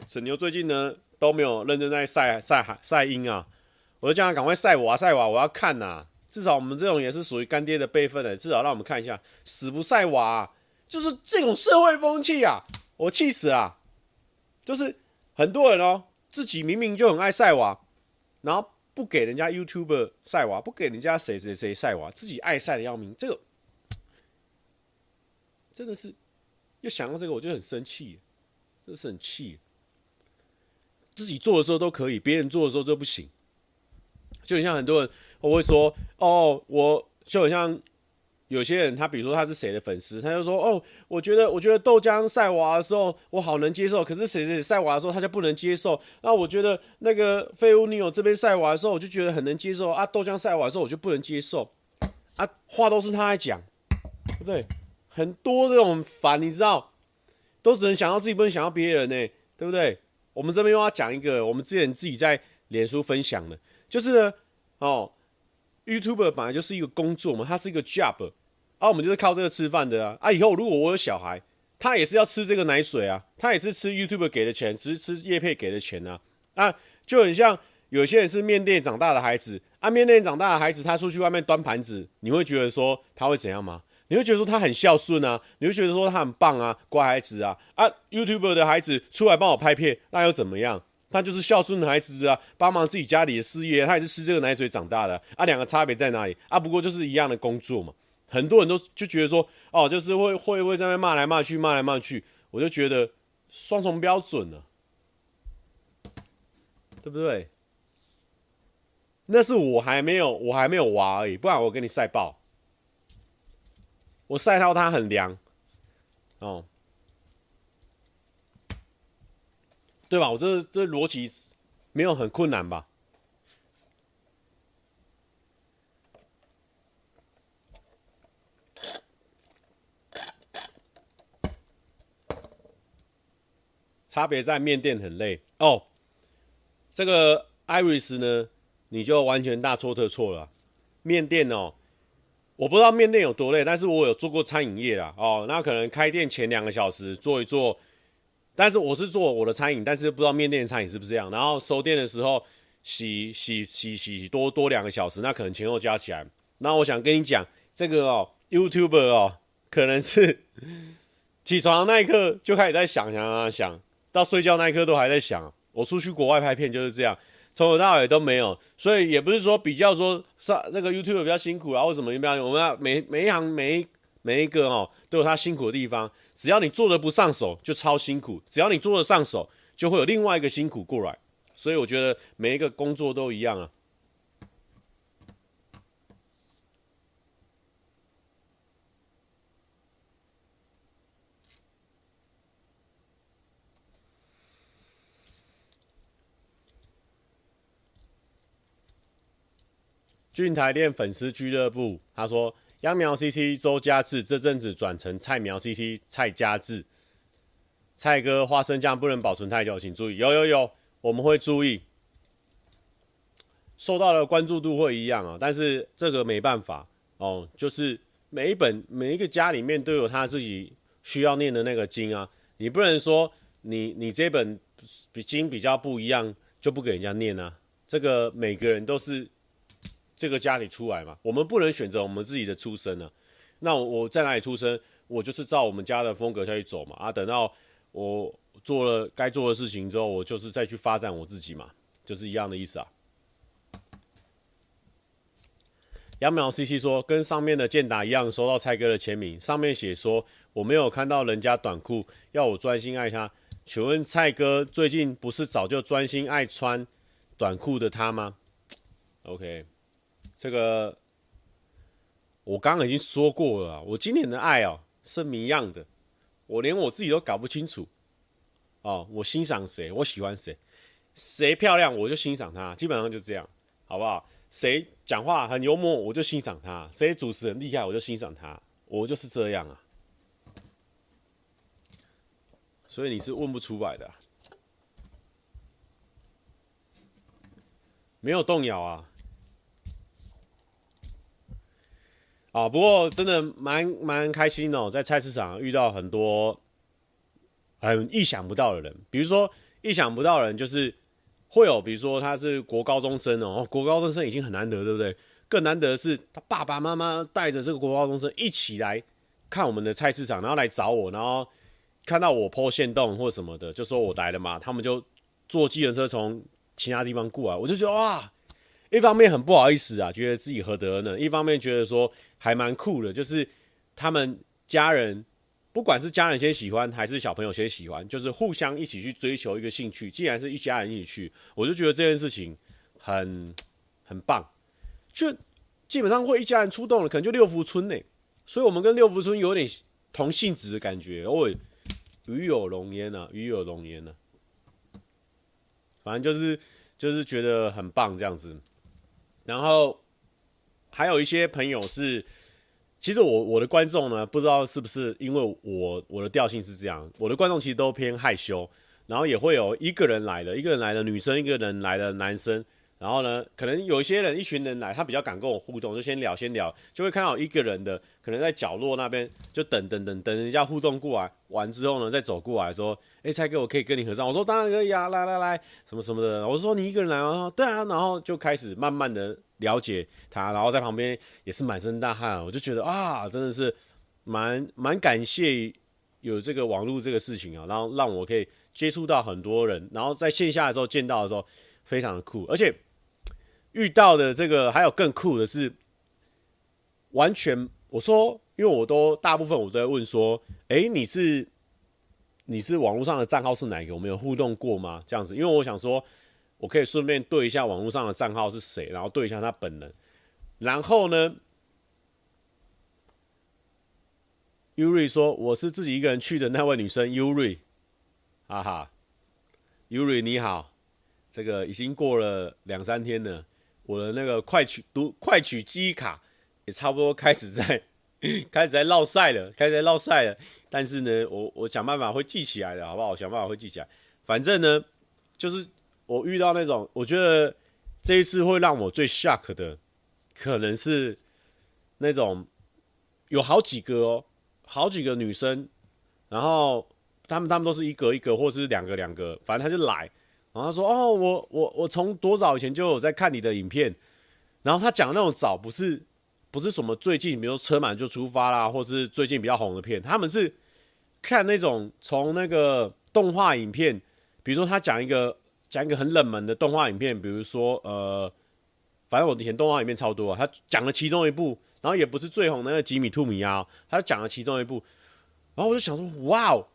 沈牛最近呢都没有认真在晒晒晒音啊，我就叫他赶快晒娃晒娃，我要看呐、至少我们这种也是属于干爹的辈分的，至少让我们看一下，死不晒娃、就是这种社会风气啊，我气死了。就是很多人哦，自己明明就很爱晒娃，然后不给人家 YouTuber 晒娃，不给人家谁谁谁晒娃，自己爱晒的要命，这个真的是。就想到这个，我就很生气，真是很气。自己做的时候都可以，别人做的时候就不行。就很像很多人，我会说：“哦，我就很像有些人，他比如说他是谁的粉丝，他就说：‘哦，我觉得我觉得豆浆晒娃的时候我好能接受，可是谁谁晒娃的时候他就不能接受。那我觉得那个废物女友这边晒娃的时候，我就觉得很能接受啊，豆浆晒娃的时候我就不能接受啊，话都是他在讲，对不对？”很多这种烦，你知道，都只能想到自己，不能想到别人呢，对不对？我们这边又要讲一个，我们之前自己在脸书分享的，就是呢，哦，YouTuber 本来就是一个工作嘛，它是一个 job，啊，我们就是靠这个吃饭的啊，啊，以后如果我有小孩，他也是要吃这个奶水啊，他也是吃 YouTuber 给的钱，只是吃叶配给的钱啊，啊，就很像有些人是面店长大的孩子，啊，面店长大的孩子，他出去外面端盘子，你会觉得说他会怎样吗？你会觉得说他很孝顺啊，你会觉得说他很棒啊，乖孩子啊啊，YouTube 的孩子出来帮我拍片，那又怎么样？他就是孝顺的孩子啊，帮忙自己家里的事业，他也是吃这个奶水长大的啊。两个差别在哪里啊？不过就是一样的工作嘛。很多人都就觉得说，哦，就是会会会在那骂来骂去，骂来骂去，我就觉得双重标准了，对不对？那是我还没有我还没有娃而已，不然我给你晒爆。我晒到它很凉，哦，对吧？我这这逻辑没有很困难吧？差别在面店很累哦。这个 Iris 呢，你就完全大错特错了。面店哦。我不知道面店有多累，但是我有做过餐饮业啦，哦，那可能开店前两个小时做一做，但是我是做我的餐饮，但是不知道面店的餐饮是不是这样。然后收店的时候洗洗洗洗洗多多两个小时，那可能前后加起来。那我想跟你讲，这个哦，YouTuber 哦，可能是 起床那一刻就开始在想想想想，到睡觉那一刻都还在想。我出去国外拍片就是这样。从头到尾都没有，所以也不是说比较说上那个 YouTube 比较辛苦啊，或什么一样，我们要每每一行每一每一个哦，都有他辛苦的地方。只要你做的不上手，就超辛苦；只要你做的上手，就会有另外一个辛苦过来。所以我觉得每一个工作都一样啊。俊台店粉丝俱乐部，他说：“秧苗 CC 周家志这阵子转成菜苗 CC 蔡家志，蔡哥花生酱不能保存太久，请注意。有有有，我们会注意。受到的关注度会一样啊，但是这个没办法哦，就是每一本每一个家里面都有他自己需要念的那个经啊，你不能说你你这本比经比较不一样就不给人家念啊，这个每个人都是。”这个家里出来嘛，我们不能选择我们自己的出身呢、那我，我在哪里出生，我就是照我们家的风格下去走嘛。啊，等到我做了该做的事情之后，我就是再去发展我自己嘛，就是一样的意思啊。杨淼 CC 说，跟上面的建达一样，收到蔡哥的签名，上面写说我没有看到人家短裤，要我专心爱他。请问蔡哥最近不是早就专心爱穿短裤的他吗？OK。这个我刚刚已经说过了，我今年的爱哦是谜样的，我连我自己都搞不清楚。哦，我欣赏谁，我喜欢谁，谁漂亮我就欣赏他，基本上就这样，好不好？谁讲话很幽默，我就欣赏他；谁主持人厉害，我就欣赏他。我就是这样啊。所以你是问不出来的，没有动摇啊。啊，不过真的蛮蛮开心哦，在菜市场遇到很多很意想不到的人，比如说意想不到的人就是会有，比如说他是国高中生哦，国高中生已经很难得，对不对？更难得的是他爸爸妈妈带着这个国高中生一起来看我们的菜市场，然后来找我，然后看到我 po 限动或什么的，就说我来了嘛，他们就坐计程车从其他地方过来，我就觉得哇。一方面很不好意思啊，觉得自己何德呢？一方面觉得说还蛮酷的，就是他们家人，不管是家人先喜欢还是小朋友先喜欢，就是互相一起去追求一个兴趣。既然是一家人一起去，我就觉得这件事情很很棒。就基本上会一家人出动了，可能就六福村呢。所以我们跟六福村有点同性质的感觉。哦，与有荣焉呐，与有荣焉呐。反正就是就是觉得很棒这样子。然后还有一些朋友是，其实我我的观众呢，不知道是不是因为我我的调性是这样，我的观众其实都偏害羞，然后也会有一个人来了，一个人来了女生，一个人来了男生。然后呢，可能有一些人，一群人来，他比较敢跟我互动，就先聊，先聊，就会看到一个人的，可能在角落那边就等等等等人家互动过来，完之后呢，再走过来说，哎，蔡哥，我可以跟你合照。我说当然可以啊，来来来，什么什么的。我说你一个人来吗？对啊，然后就开始慢慢的了解他，然后在旁边也是满身大汗，我就觉得啊，真的是蛮蛮感谢有这个网络这个事情啊，然后让我可以接触到很多人，然后在线下的时候见到的时候，非常的酷，而且。遇到的这个还有更酷的是，完全我说，因为我都大部分我都在问说，哎，你是你是网络上的账号是哪一个？我们有互动过吗？这样子，因为我想说，我可以顺便对一下网络上的账号是谁，然后对一下他本人。然后呢，Yuri 说我是自己一个人去的那位女生，Yuri，哈哈，Yuri 你好，这个已经过了两三天了。我的那个快取读快取记忆卡也差不多开始在 开始在落赛了，开始在落赛了。但是呢，我我想办法会记起来的，好不好？我想办法会记起来。反正呢，就是我遇到那种，我觉得这一次会让我最 shock 的，可能是那种有好几个哦，好几个女生，然后他们他们都是一格一格，或是两个两个，反正他就来。然后他说：“哦，我我我从多早以前就有在看你的影片。”然后他讲的那种早不是不是什么最近，比如说车满就出发啦，或是最近比较红的片。他们是看那种从那个动画影片，比如说他讲一个讲一个很冷门的动画影片，比如说呃，反正我以前动画影片超多啊。他讲了其中一部，然后也不是最红的那个吉米兔米啊，他讲了其中一部。然后我就想说，哇哦，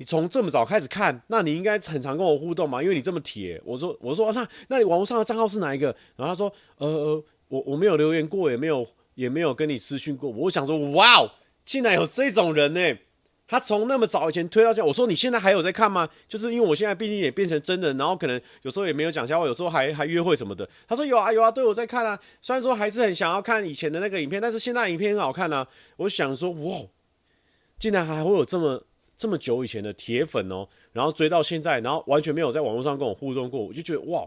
你从这么早开始看，那你应该很常跟我互动嘛，因为你这么铁。我说，我说，那那你网络上的账号是哪一个？然后他说，呃，我我没有留言过，也没有也没有跟你私讯过。我想说，哇哦，竟然有这种人呢！他从那么早以前推到现在，我说你现在还有在看吗？就是因为我现在毕竟也变成真人，然后可能有时候也没有讲笑话，有时候还还约会什么的。他说有啊有啊，都有在看啊。虽然说还是很想要看以前的那个影片，但是现在影片很好看啊。我想说哇，竟然还会有这么这么久以前的铁粉哦，然后追到现在，然后完全没有在网络上跟我互动过，我就觉得哇，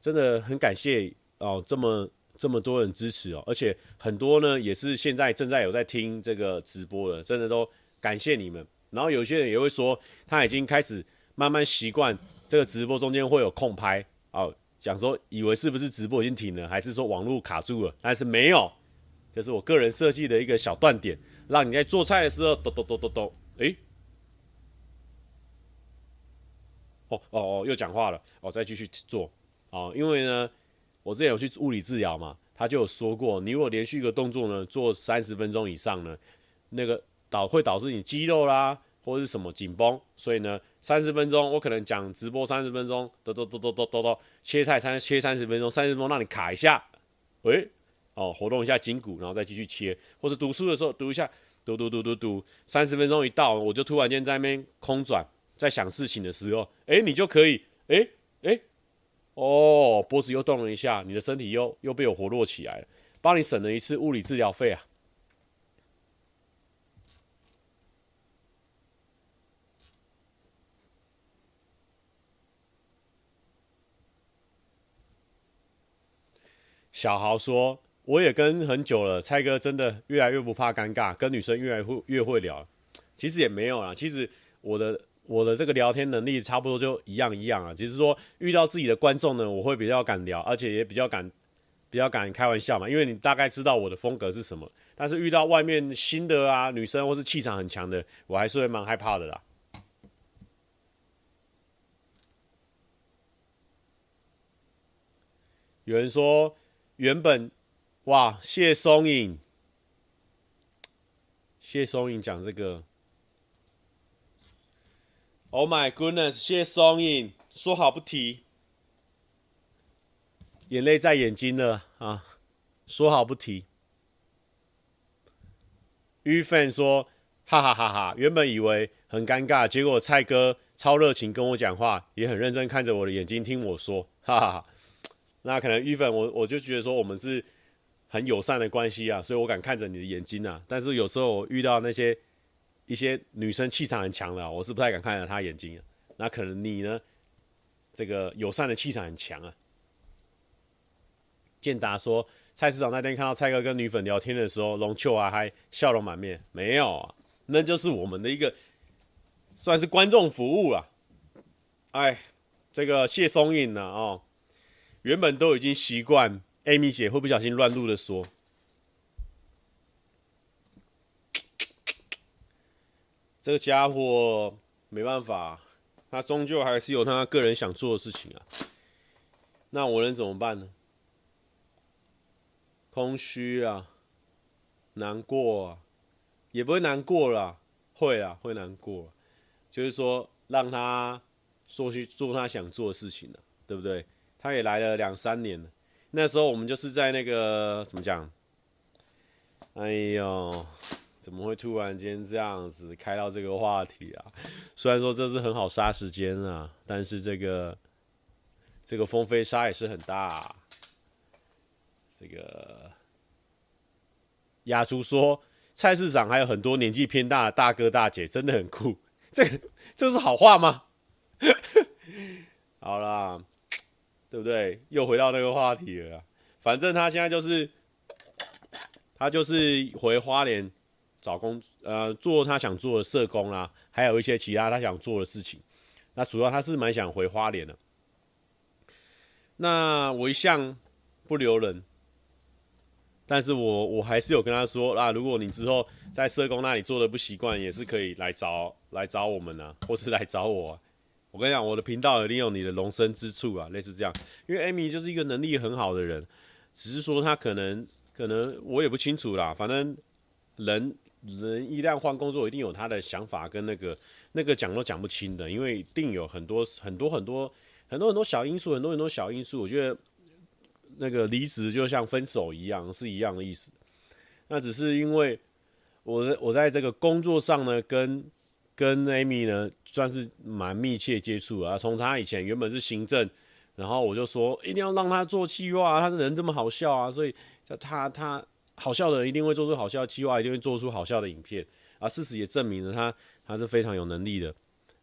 真的很感谢哦，这么这么多人支持哦，而且很多呢也是现在正在有在听这个直播的，真的都。感谢你们，然后有些人也会说他已经开始慢慢习惯这个直播中间会有空拍哦，讲说以为是不是直播已经停了，还是说网络卡住了？但是没有，这是我个人设计的一个小断点，让你在做菜的时候，咚咚咚咚咚，诶，哦哦哦，又讲话了，哦，再继续做哦，因为呢，我之前有去物理治疗嘛，他就有说过，你如果连续一个动作呢做三十分钟以上呢，那个。导会导致你肌肉啦，或者是什么紧绷，所以呢，三十分钟我可能讲直播三十分钟，嘟嘟嘟嘟嘟嘟嘟，切菜三切三十分钟，三十分钟让你卡一下，喂，哦，活动一下筋骨，然后再继续切，或者读书的时候读一下，嘟嘟嘟嘟嘟，三十分钟一到，我就突然间在那边空转，在想事情的时候，哎，你就可以，哎哎，哦，脖子又动了一下，你的身体又又被我活络起来了，帮你省了一次物理治疗费啊。小豪说：“我也跟很久了，蔡哥真的越来越不怕尴尬，跟女生越来越越会聊。其实也没有啦，其实我的我的这个聊天能力差不多就一样一样啊。只是说遇到自己的观众呢，我会比较敢聊，而且也比较敢比较敢开玩笑嘛，因为你大概知道我的风格是什么。但是遇到外面新的啊女生或是气场很强的，我还是会蛮害怕的啦。有人说。”原本，哇，谢松影，谢松影讲这个，Oh my goodness，谢松影说好不提，眼泪在眼睛了啊，说好不提。于粉说，哈哈哈哈，原本以为很尴尬，结果蔡哥超热情跟我讲话，也很认真看着我的眼睛听我说，哈哈哈。那可能玉粉，我我就觉得说我们是很友善的关系啊，所以我敢看着你的眼睛啊。但是有时候我遇到那些一些女生气场很强的，我是不太敢看着她眼睛。那可能你呢，这个友善的气场很强啊。建达说，菜市场那天看到蔡哥跟女粉聊天的时候，龙秋啊还笑容满面，没有啊，那就是我们的一个算是观众服务了。哎，这个谢松影呢，哦。原本都已经习惯，Amy 姐会不小心乱录的说，这个家伙没办法，他终究还是有他个人想做的事情啊。那我能怎么办呢？空虚啊，难过啊，也不会难过啦，会啊，会难过。就是说，让他说去做他想做的事情了，对不对？他也来了两三年了，那时候我们就是在那个怎么讲？哎呦，怎么会突然间这样子开到这个话题啊？虽然说这是很好杀时间啊，但是这个这个风飞沙也是很大啊。这个亚叔说，菜市场还有很多年纪偏大的大哥大姐，真的很酷。这个这是好话吗？好啦。对不对？又回到那个话题了。反正他现在就是，他就是回花莲找工，呃，做他想做的社工啦，还有一些其他他想做的事情。那主要他是蛮想回花莲的。那我一向不留人，但是我我还是有跟他说啊，如果你之后在社工那里做的不习惯，也是可以来找来找我们啊，或是来找我。我跟你讲，我的频道利用你的容身之处啊，类似这样。因为 Amy 就是一个能力很好的人，只是说他可能可能我也不清楚啦。反正人人一旦换工作，一定有他的想法跟那个那个讲都讲不清的，因为一定有很多很多很多很多很多小因素，很多很多小因素。我觉得那个离职就像分手一样，是一样的意思。那只是因为我在我在这个工作上呢，跟跟 Amy 呢算是蛮密切接触啊。从他以前原本是行政，然后我就说一定要让他做企划，他的人这么好笑啊，所以叫他他。好笑的人一定会做出好笑的企划，一定会做出好笑的影片啊！事实也证明了他他是非常有能力的。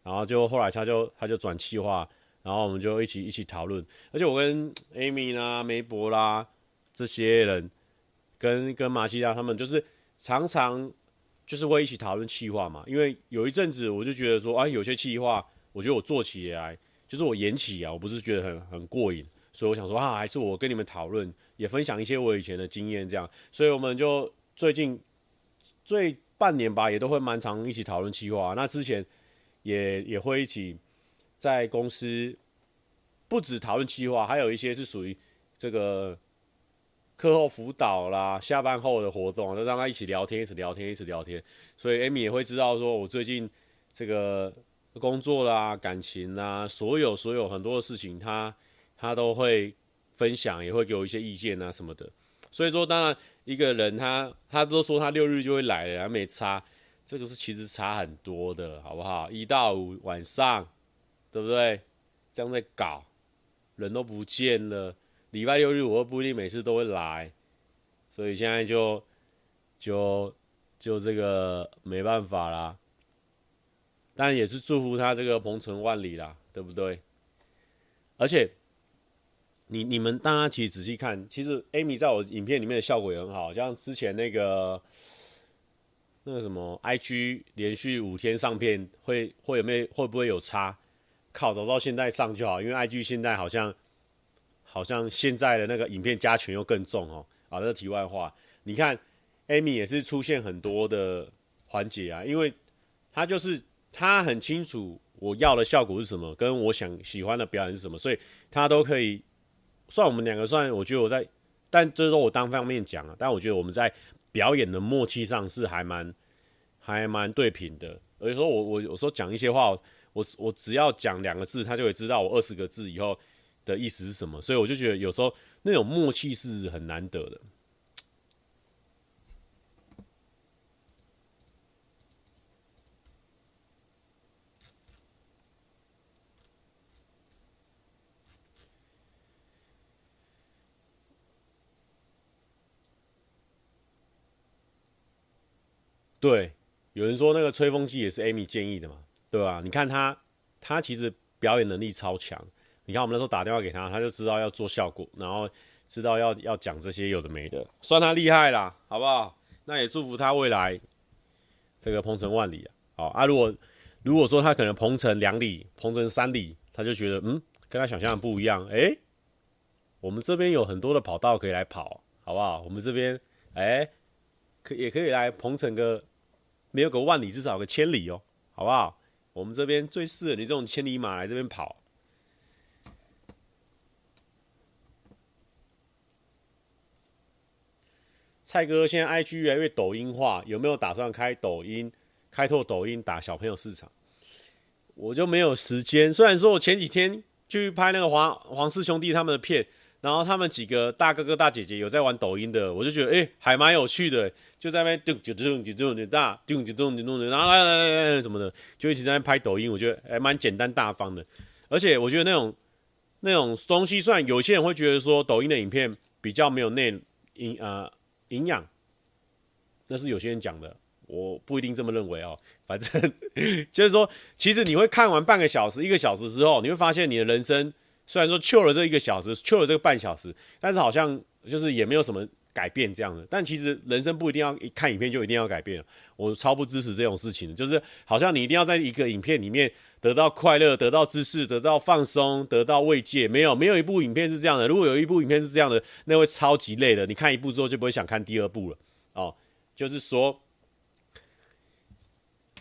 然后就后来他就他就转企划，然后我们就一起一起讨论。而且我跟 Amy 啦、梅博啦这些人，跟跟马西亚他们，就是常常就是会一起讨论企划嘛。因为有一阵子我就觉得说，啊，有些企划，我觉得我做起来就是我演起啊，我不是觉得很很过瘾。所以我想说啊，还是我跟你们讨论，也分享一些我以前的经验，这样。所以我们就最近最半年吧，也都会蛮常一起讨论企划。那之前也也会一起在公司，不止讨论企划，还有一些是属于这个课后辅导啦、下班后的活动，就让他一起聊天，一起聊天，一起聊天。所以 Amy 也会知道说我最近这个工作啦、感情啦，所有所有很多的事情，他。他都会分享，也会给我一些意见啊什么的。所以说，当然一个人他他都说他六日就会来了，还没差，这个是其实差很多的，好不好？一到五晚上，对不对？这样在搞，人都不见了。礼拜六日我又不一定每次都会来，所以现在就就就这个没办法啦。但也是祝福他这个鹏程万里啦，对不对？而且。你你们大家其实仔细看，其实 Amy 在我影片里面的效果也很好，像之前那个那个什么 IG 连续五天上片会会有没会不会有差？靠，早知道现在上就好，因为 IG 现在好像好像现在的那个影片加权又更重哦。啊，这个题外话，你看 Amy 也是出现很多的环节啊，因为他就是他很清楚我要的效果是什么，跟我想喜欢的表演是什么，所以他都可以。算我们两个算，我觉得我在，但这是说我单方面讲了。但我觉得我们在表演的默契上是还蛮还蛮对频的。而且说我我有时候讲一些话，我我只要讲两个字，他就会知道我二十个字以后的意思是什么。所以我就觉得有时候那种默契是很难得的。对，有人说那个吹风机也是 Amy 建议的嘛，对吧？你看他，他其实表演能力超强。你看我们那时候打电话给他，他就知道要做效果，然后知道要要讲这些有的没的，算他厉害啦，好不好？那也祝福他未来这个鹏程万里啊。好啊，如果如果说他可能鹏程两里，鹏程三里，他就觉得嗯，跟他想象的不一样。哎，我们这边有很多的跑道可以来跑，好不好？我们这边哎。可也可以来鹏程个，没有个万里，至少个千里哦，好不好？我们这边最适合你这种千里马来这边跑。蔡哥，现在 IG 越来越抖音化，有没有打算开抖音，开拓抖音打小朋友市场？我就没有时间。虽然说我前几天去拍那个黄黄氏兄弟他们的片。然后他们几个大哥哥大姐姐有在玩抖音的，我就觉得哎，还蛮有趣的，就在那边咚咚咚咚咚大咚咚咚咚咚，然后来来来来什么的，就一直在那拍抖音，我觉得还蛮简单大方的。而且我觉得那种那种东西，虽然有些人会觉得说抖音的影片比较没有内营呃营养，那是有些人讲的，我不一定这么认为哦。反正 就是说，其实你会看完半个小时、一个小时之后，你会发现你的人生。虽然说糗了这一个小时，糗了这个半小时，但是好像就是也没有什么改变这样的。但其实人生不一定要一看影片就一定要改变，我超不支持这种事情。就是好像你一定要在一个影片里面得到快乐、得到知识、得到放松、得到慰藉。没有，没有一部影片是这样的。如果有一部影片是这样的，那会超级累的。你看一部之后就不会想看第二部了。哦，就是说，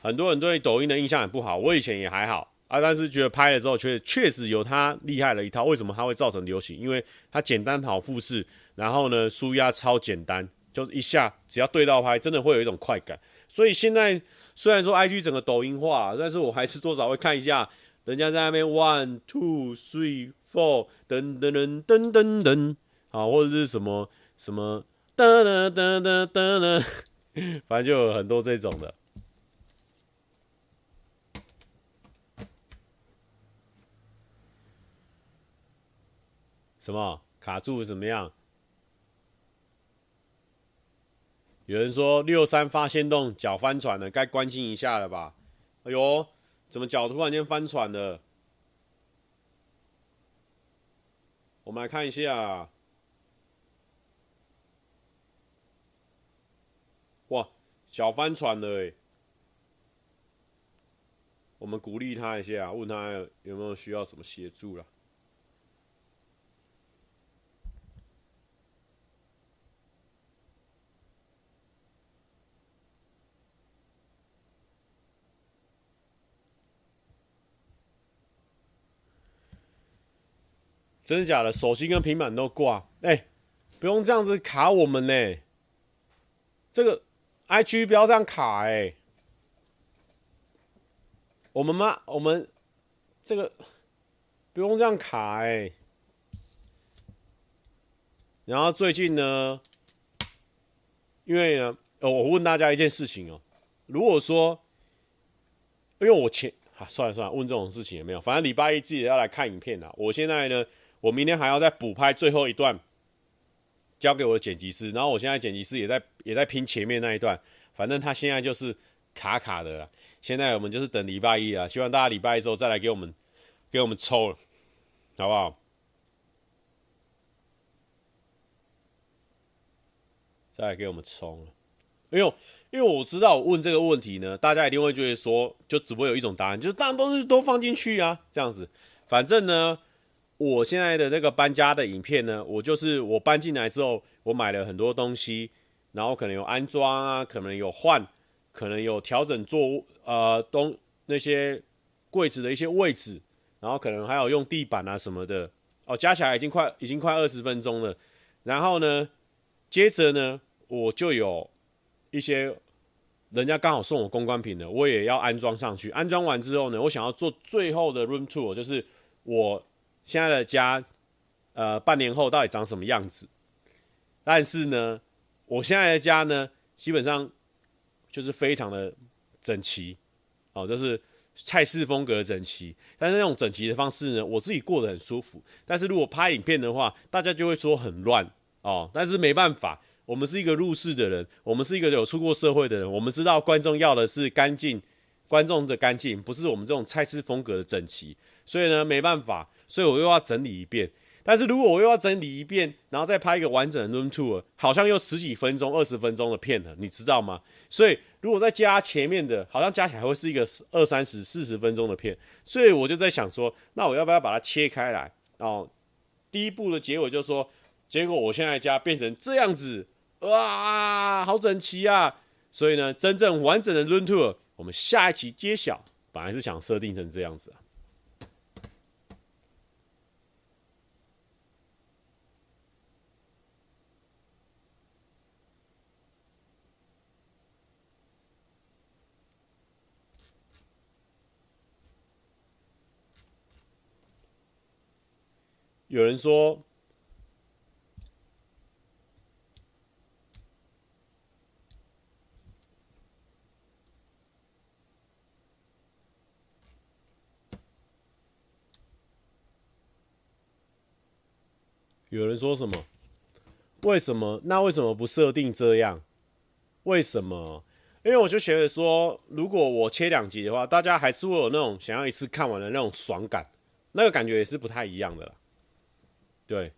很多人对抖音的印象很不好，我以前也还好。啊，但是觉得拍了之后，确确实有他厉害的一套。为什么它会造成流行？因为它简单好复式，然后呢，舒压超简单，就是一下只要对到拍，真的会有一种快感。所以现在虽然说 IG 整个抖音化，但是我还是多少会看一下人家在那边 one two three four 噔噔噔噔噔噔，啊，或者是什么什么噔噔噔噔噔噔，反正就有很多这种的。什么卡住怎么样？有人说六三发现洞脚翻船了，该关心一下了吧？哎呦，怎么脚突然间翻船了？我们来看一下。哇，脚翻船了哎！我们鼓励他一下，问他有没有需要什么协助了。真的假的？手机跟平板都挂？哎、不用这样子卡我们呢。这个 IG 不要这样卡哎、我们吗？我们这个不用这样卡哎、然后最近呢，因为呢，哦，我问大家一件事情哦。如果说，因为我前啊，算了算了，问这种事情也没有。反正礼拜一自己要来看影片啊。我现在呢。我明天还要再补拍最后一段，交给我的剪辑师。然后我现在剪辑师也在也在拼前面那一段，反正他现在就是卡卡的了。现在我们就是等礼拜一啊，希望大家礼拜一之后再来给我们给我们抽，好不好？再来给我们抽了，因为因为我知道我问这个问题呢，大家一定会觉得说，就只会有一种答案，就是当然都是都放进去啊，这样子。反正呢。我现在的这个搬家的影片呢，我就是我搬进来之后，我买了很多东西，然后可能有安装啊，可能有换，可能有调整座呃东那些柜子的一些位置，然后可能还有用地板啊什么的哦，加起来已经快已经快二十分钟了。然后呢，接着呢，我就有一些人家刚好送我公关品的，我也要安装上去。安装完之后呢，我想要做最后的 room tour，就是我。现在的家，呃，半年后到底长什么样子？但是呢，我现在的家呢，基本上就是非常的整齐，哦，就是菜式风格的整齐。但是那种整齐的方式呢，我自己过得很舒服。但是如果拍影片的话，大家就会说很乱哦。但是没办法，我们是一个入世的人，我们是一个有出过社会的人，我们知道观众要的是干净，观众的干净，不是我们这种菜式风格的整齐。所以呢，没办法。所以我又要整理一遍，但是如果我又要整理一遍，然后再拍一个完整的 room tour，好像又十几分钟、二十分钟的片了，你知道吗？所以如果再加前面的，好像加起来会是一个二三十、四十分钟的片。所以我就在想说，那我要不要把它切开来？哦，第一部的结尾就是说，结果我现在家变成这样子，哇，好整齐啊！所以呢，真正完整的 room tour，我们下一期揭晓。本来是想设定成这样子啊。有人说，有人说什么？为什么？那为什么不设定这样？为什么？因为我就觉得说，如果我切两集的话，大家还是会有那种想要一次看完的那种爽感，那个感觉也是不太一样的啦。对，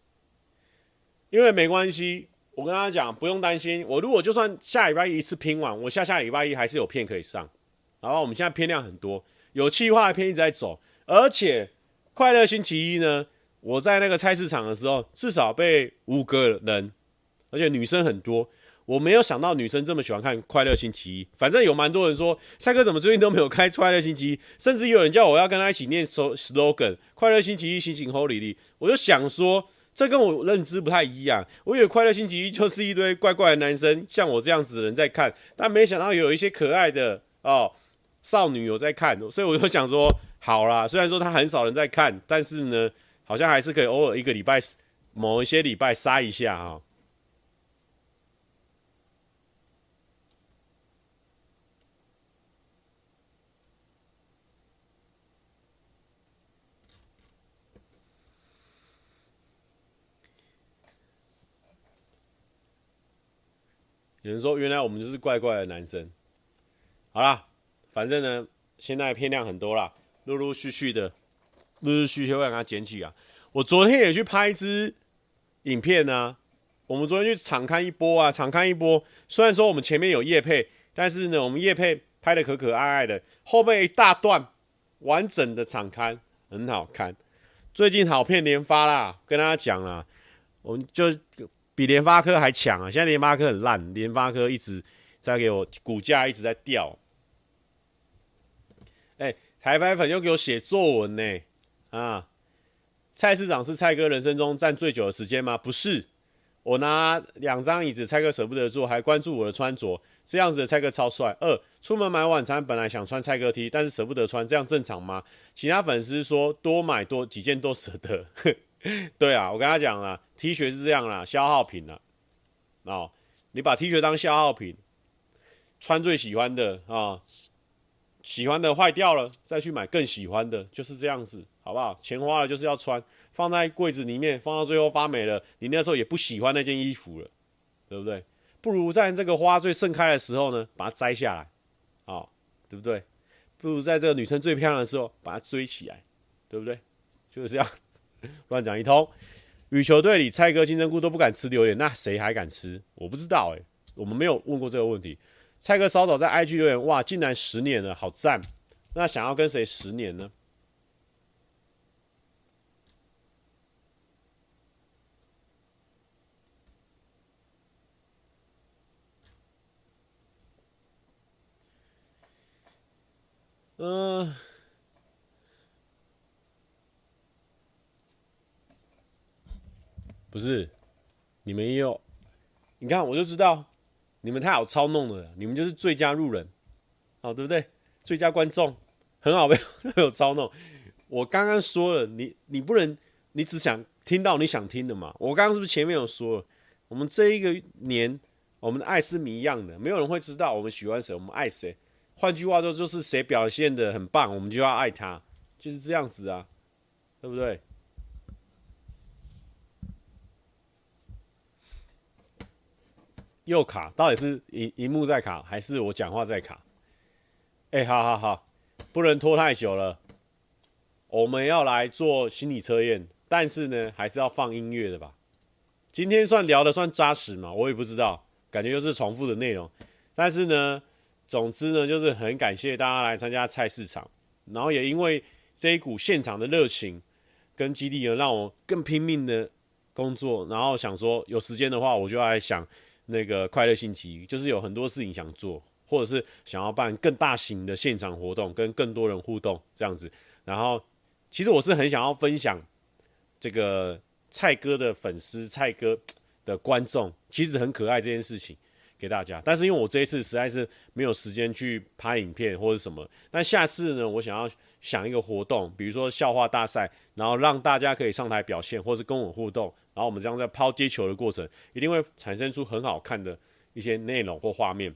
因为没关系，我跟大家讲不用担心。我如果就算下礼拜一次拼完，我下下礼拜一还是有片可以上。然后我们现在片量很多，有气化的片一直在走。而且快乐星期一呢，我在那个菜市场的时候，至少被五个人，而且女生很多。我没有想到女生这么喜欢看快乐星期一。反正有蛮多人说，蔡哥怎么最近都没有开快乐星期一，甚至有人叫我要跟他一起念 slogan，快乐星期一，心情 Holy 我就想说，这跟我认知不太一样。我以为快乐星期一就是一堆怪怪的男生，像我这样子的人在看，但没想到有一些可爱的哦少女有在看，所以我就想说，好啦，虽然说他很少人在看，但是呢，好像还是可以偶尔一个礼拜某一些礼拜杀一下啊。有人说，原来我们就是怪怪的男生。好啦，反正呢，现在片量很多啦，陆陆续续的，陆陆续续会让它捡起啊。我昨天也去拍一支影片啊，我们昨天去场勘一波啊，场勘一波。虽然说我们前面有叶配，但是呢，我们叶配拍的可可爱爱的，后面一大段完整的场刊很好看。最近好片连发啦，跟大家讲啦，我们就。比联发科还强啊！现在联发科很烂，联发科一直在给我股价一直在掉。哎、台白粉又给我写作文呢！啊，蔡市长是蔡哥人生中站最久的时间吗？不是，我拿两张椅子，蔡哥舍不得坐，还关注我的穿着，这样子的蔡哥超帅。二，出门买晚餐本来想穿蔡哥 T，但是舍不得穿，这样正常吗？其他粉丝说多买多几件都舍得。对啊，我跟他讲了，T 恤是这样啦，消耗品啦。哦，你把 T 恤当消耗品，穿最喜欢的啊、喜欢的坏掉了，再去买更喜欢的，就是这样子，好不好？钱花了就是要穿，放在柜子里面，放到最后发霉了，你那时候也不喜欢那件衣服了，对不对？不如在这个花最盛开的时候呢，把它摘下来，啊、哦，对不对？不如在这个女生最漂亮的时候把它追起来，对不对？就是这样。乱讲一通，羽球队里蔡哥金针菇都不敢吃榴莲，那谁还敢吃？我不知道哎、我们没有问过这个问题。蔡哥稍早在 IG 留言，哇，竟然十年了，好赞！那想要跟谁十年呢？嗯、不是，你们也有，你看我就知道，你们太好操弄了，你们就是最佳路人，好对不对？最佳观众，很好 被有操弄。我刚刚说了，你你不能，你只想听到你想听的嘛。我刚刚是不是前面有说，我们这一个年，我们的爱是谜一样的，没有人会知道我们喜欢谁，我们爱谁。换句话说，就是谁表现的很棒，我们就要爱他，就是这样子啊，对不对？又卡，到底是荧荧幕在卡，还是我讲话在卡？哎、好好好，不能拖太久了。我们要来做心理测验，但是呢，还是要放音乐的吧？今天算聊的算扎实嘛？我也不知道，感觉又是重复的内容。但是呢，总之呢，就是很感谢大家来参加菜市场，然后也因为这一股现场的热情跟激励，而让我更拼命的工作。然后想说，有时间的话，我就来想。那个快乐星期，就是有很多事情想做，或者是想要办更大型的现场活动，跟更多人互动这样子。然后，其实我是很想要分享这个蔡哥的粉丝、蔡哥的观众，其实很可爱这件事情给大家。但是因为我这一次实在是没有时间去拍影片或者什么，那下次呢，我想要想一个活动，比如说笑话大赛，然后让大家可以上台表现，或是跟我互动。然后我们这样在抛接球的过程，一定会产生出很好看的一些内容或画面，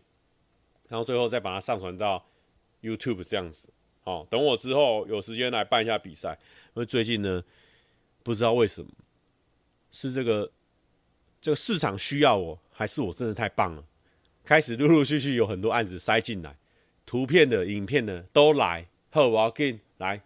然后最后再把它上传到 YouTube 这样子。好，等我之后有时间来办一下比赛，因为最近呢，不知道为什么是这个这个市场需要我，还是我真的太棒了，开始陆陆续续有很多案子塞进来，图片的、影片的都来。好，我要给你来，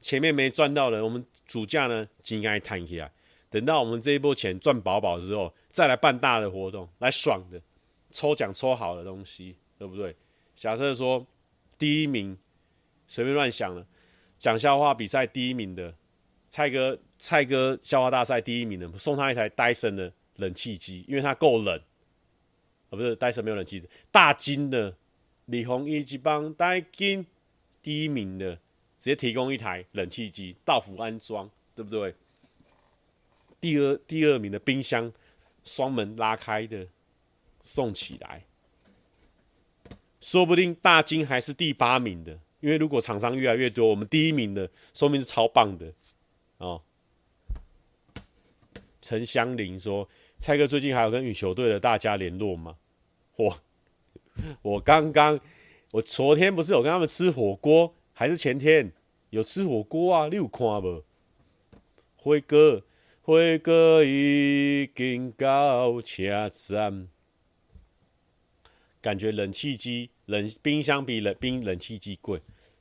前面没赚到的，我们主价呢，应该弹起来。等到我们这一波钱赚饱饱之后，再来办大的活动，来爽的，抽奖抽好的东西，对不对？假设说第一名，随便乱想了，讲笑话比赛第一名的蔡哥，蔡哥笑话大赛第一名的，送他一台戴森的冷气机，因为他够冷。啊，不是戴森没有冷气机，大金的李弘一级帮戴金第一名的，直接提供一台冷气机到府安装，对不对？第二第二名的冰箱双门拉开的送起来，说不定大金还是第八名的，因为如果厂商越来越多，我们第一名的说明是超棒的哦。陈香林说：“蔡哥最近还有跟羽球队的大家联络吗？”我我刚刚我昨天不是有跟他们吃火锅，还是前天有吃火锅啊？你有看不？辉哥，辉哥已经到车站，感觉冷气机冷冰箱比冷冰冷气机贵。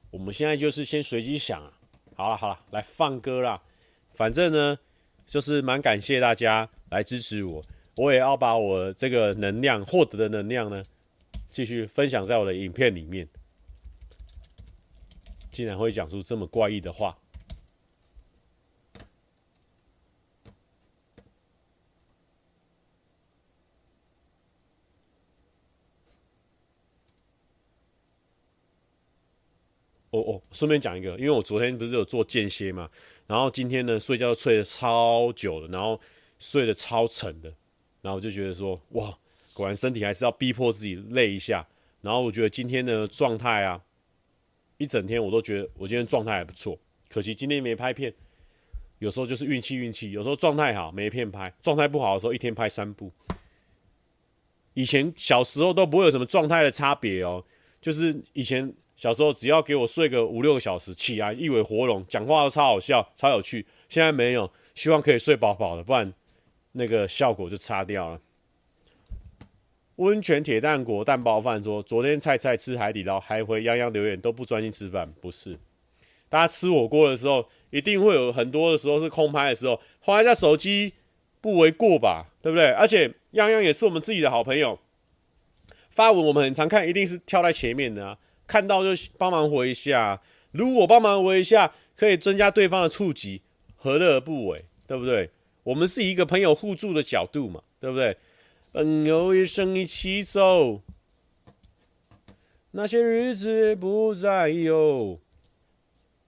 我们现在就是先随机想啊，好了好了，来放歌啦。反正呢，就是蛮感谢大家来支持我，我也要把我这个能量获得的能量呢，继续分享在我的影片里面。竟然会讲出这么怪异的话。哦哦，顺便讲一个，因为我昨天不是有做间歇嘛，然后今天呢睡觉睡得超久了，然后睡得超沉的，然后就觉得说，哇，果然身体还是要逼迫自己累一下。然后我觉得今天的状态啊，一整天我都觉得我今天状态还不错，可惜今天没拍片。有时候就是运气运气，有时候状态好没片拍，状态不好的时候一天拍三部。以前小时候都不会有什么状态的差别哦，就是以前。小时候只要给我睡个五六个小时，起来一尾活龙，讲话都超好笑、超有趣。现在没有，希望可以睡饱饱的，不然那个效果就差掉了。温泉铁蛋果蛋包饭说：昨天菜菜吃海底捞，还回泱泱留言都不专心吃饭，不是？大家吃火锅的时候，一定会有很多的时候是空拍的时候，划一下手机不为过吧？对不对？而且泱泱也是我们自己的好朋友，发文我们很常看，一定是跳在前面的啊。看到就帮忙回一下，如果帮忙回一下，可以增加对方的触及，何乐而不为？对不对？我们是一个朋友互助的角度嘛，对不对？朋友一生一起走，那些日子不再有。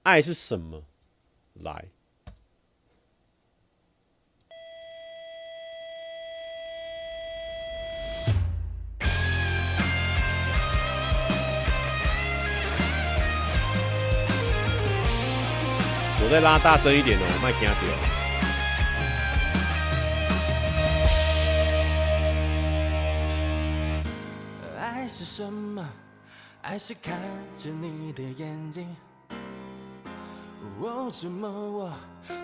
爱是什么？来。我再拉大声一点哦，我麦听到。什么？爱是看着你的眼睛。哦，怎么我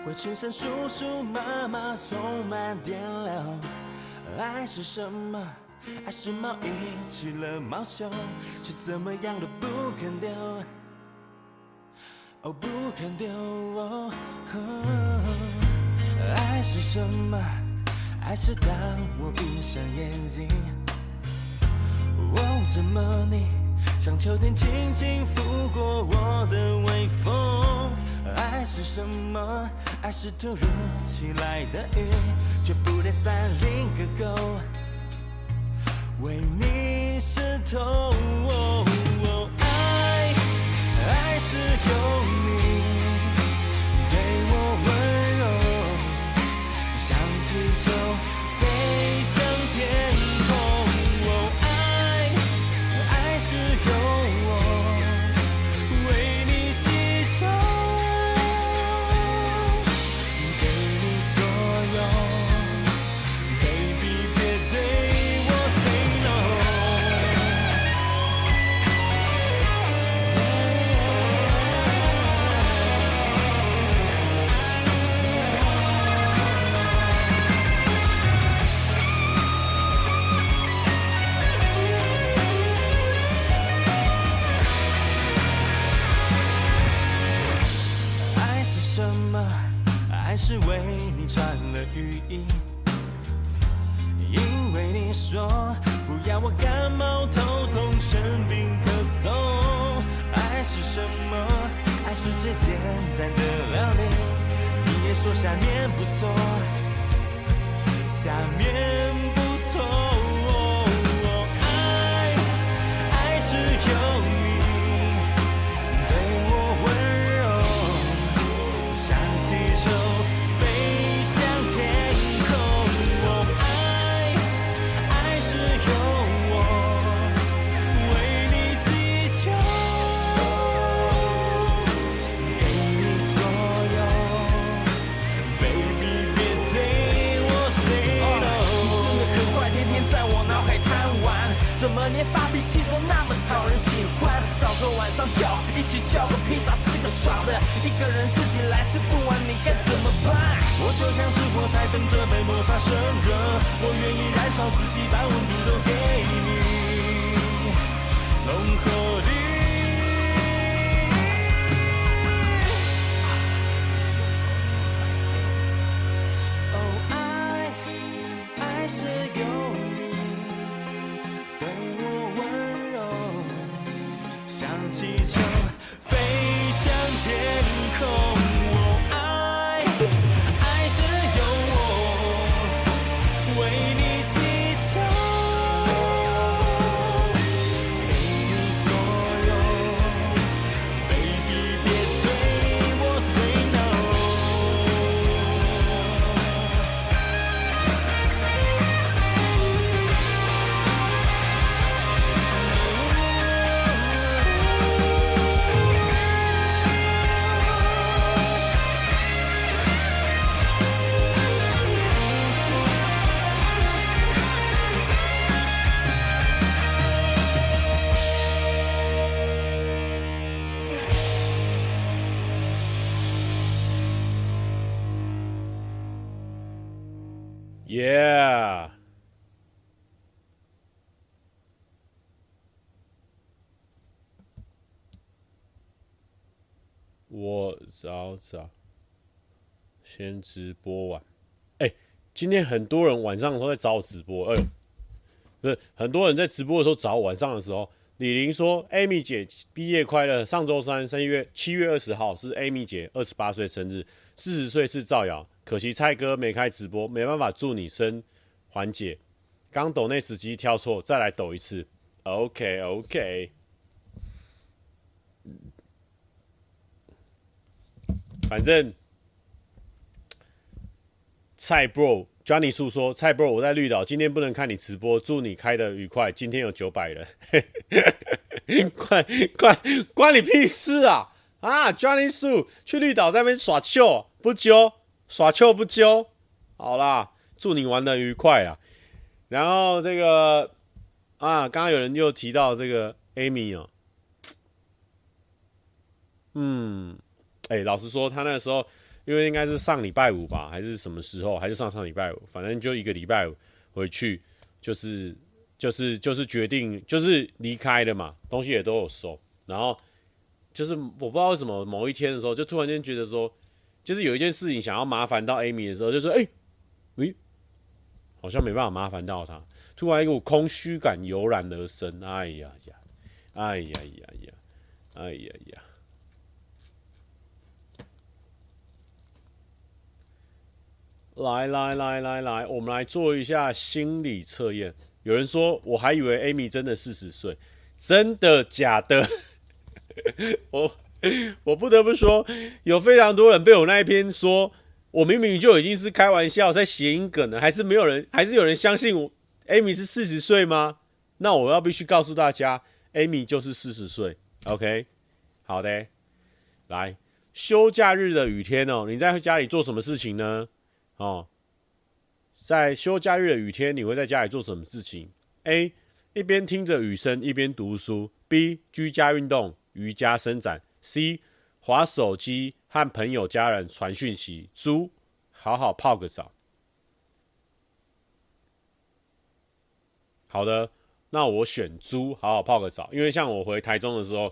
会全身叔叔妈妈充满电流？爱是什么？爱是猫遗弃了毛球，却怎么样都不肯丢。哦，不肯丢，哦。爱是什么？爱是当我闭上眼睛，哦，怎么你像秋天轻轻拂过我的微风？爱是什么？爱是突如其来的雨，却不带伞淋个够，为你湿透。哦哦爱是有说不要我感冒、头痛、生病、咳嗽。爱是什么？爱是最简单的料理。你也说下面不错，下面。自己，把温度都先直播完。哎、今天很多人晚上都在找我直播。哎，不是很多人在直播的时候找我。晚上的时候，李玲说：“Amy 姐毕业快乐。”上周三，三月七月二十号是 Amy 姐二十八岁生日，四十岁是造谣。可惜蔡哥没开直播，没办法祝你生缓解。刚抖内时机跳错，再来抖一次。OK OK。反正蔡 bro Johnny 叔说：“蔡 bro 我在绿岛，今天不能看你直播，祝你开得愉快。今天有九百人，关关关你屁事啊！啊，Johnny 叔去绿岛那边耍秀，不揪。”耍秋不揪，好啦，祝你玩得愉快啊！然后这个啊，刚刚有人又提到这个 Amy 哦，嗯，哎、老实说，他那时候，因为应该是上礼拜五吧，还是什么时候，还是上上礼拜五，反正就一个礼拜五回去，就是就是就是决定就是离开的嘛，东西也都有收，然后就是我不知道为什么某一天的时候，就突然间觉得说。就是有一件事情想要麻烦到 Amy 的时候，就说：“哎、喂，好像没办法麻烦到他。”突然一股空虚感油然而生。哎呀呀，哎呀呀呀，哎呀呀！来来来来来，我们来做一下心理测验。有人说，我还以为 Amy 真的四十岁，真的假的？我。我不得不说，有非常多人被我那一篇说，我明明就已经是开玩笑在谐音梗了，还是没有人，还是有人相信我，Amy 是四十岁吗？那我要必须告诉大家，Amy 就是四十岁。OK，好的，来，休假日的雨天哦，你在家里做什么事情呢？哦，在休假日的雨天，你会在家里做什么事情？A，一边听着雨声一边读书；B，居家运动、瑜伽伸展。C 滑手机和朋友家人传讯息，猪好好泡个澡。好的，那我选猪好好泡个澡，因为像我回台中的时候，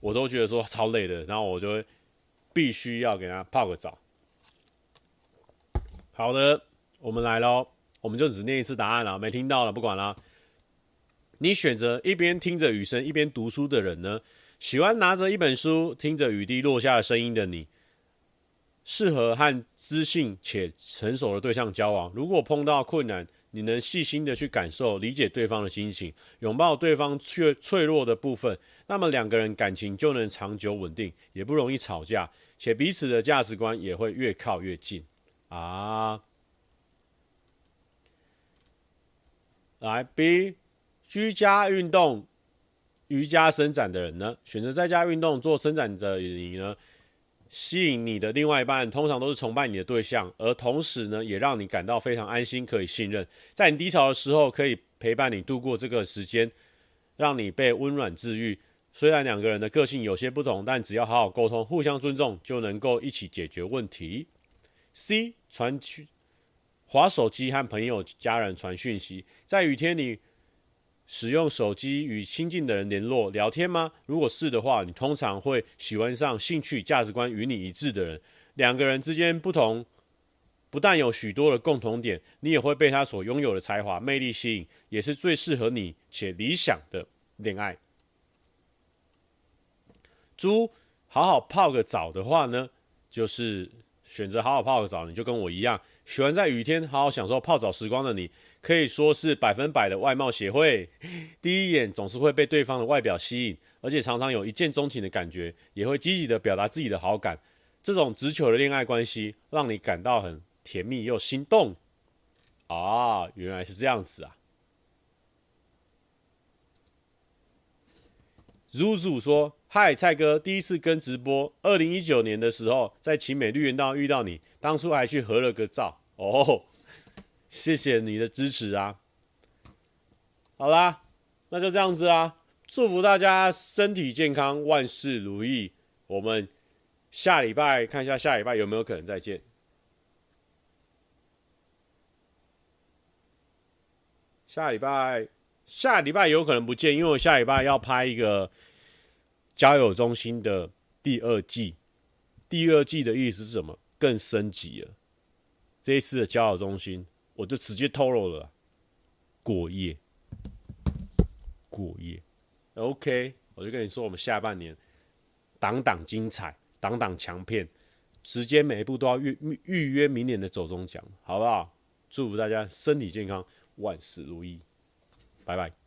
我都觉得说超累的，然后我就会必须要给他泡个澡。好的，我们来喽，我们就只念一次答案了，没听到了不管了。你选择一边听着雨声一边读书的人呢？喜欢拿着一本书，听着雨滴落下的声音的你，适合和知性且成熟的对象交往。如果碰到困难，你能细心的去感受、理解对方的心情，拥抱对方脆脆弱的部分，那么两个人感情就能长久稳定，也不容易吵架，且彼此的价值观也会越靠越近啊。来，B，居家运动。瑜伽伸展的人呢，选择在家运动做伸展的你呢，吸引你的另外一半通常都是崇拜你的对象，而同时呢，也让你感到非常安心，可以信任，在你低潮的时候可以陪伴你度过这个时间，让你被温暖治愈，虽然两个人的个性有些不同，但只要好好沟通、互相尊重，就能够一起解决问题。C 传去滑手机和朋友、家人传讯息，在雨天你使用手机与亲近的人联络聊天吗？如果是的话，你通常会喜欢上兴趣、价值观与你一致的人。两个人之间不同，不但有许多的共同点，你也会被他所拥有的才华、魅力吸引，也是最适合你且理想的恋爱。猪，好好泡个澡的话呢，就是选择好好泡个澡，你就跟我一样，喜欢在雨天好好享受泡澡时光的你，可以说是百分百的外貌协会。第一眼总是会被对方的外表吸引，而且常常有一见钟情的感觉，也会积极的表达自己的好感。这种直球的恋爱关系，让你感到很甜蜜又心动。啊，原来是这样子啊！如主说。嗨，蔡哥，第一次跟直播，二零一九年的时候在奇美绿园道遇到你，当初还去合了个照哦，谢谢你的支持啊！好啦，那就这样子啦，祝福大家身体健康，万事如意。我们下礼拜看一下下礼拜有没有可能再见。下礼拜下礼拜有可能不见，因为我下礼拜要拍一个。交友中心的第二季，第二季的意思是什么？更升级了。这一次的交友中心，我就直接透露了，过夜，过夜。OK，我就跟你说，我们下半年档档精彩，档档强片，直接每一步都要预预约明年的走钟奖，好不好？祝福大家身体健康，万事如意，拜拜。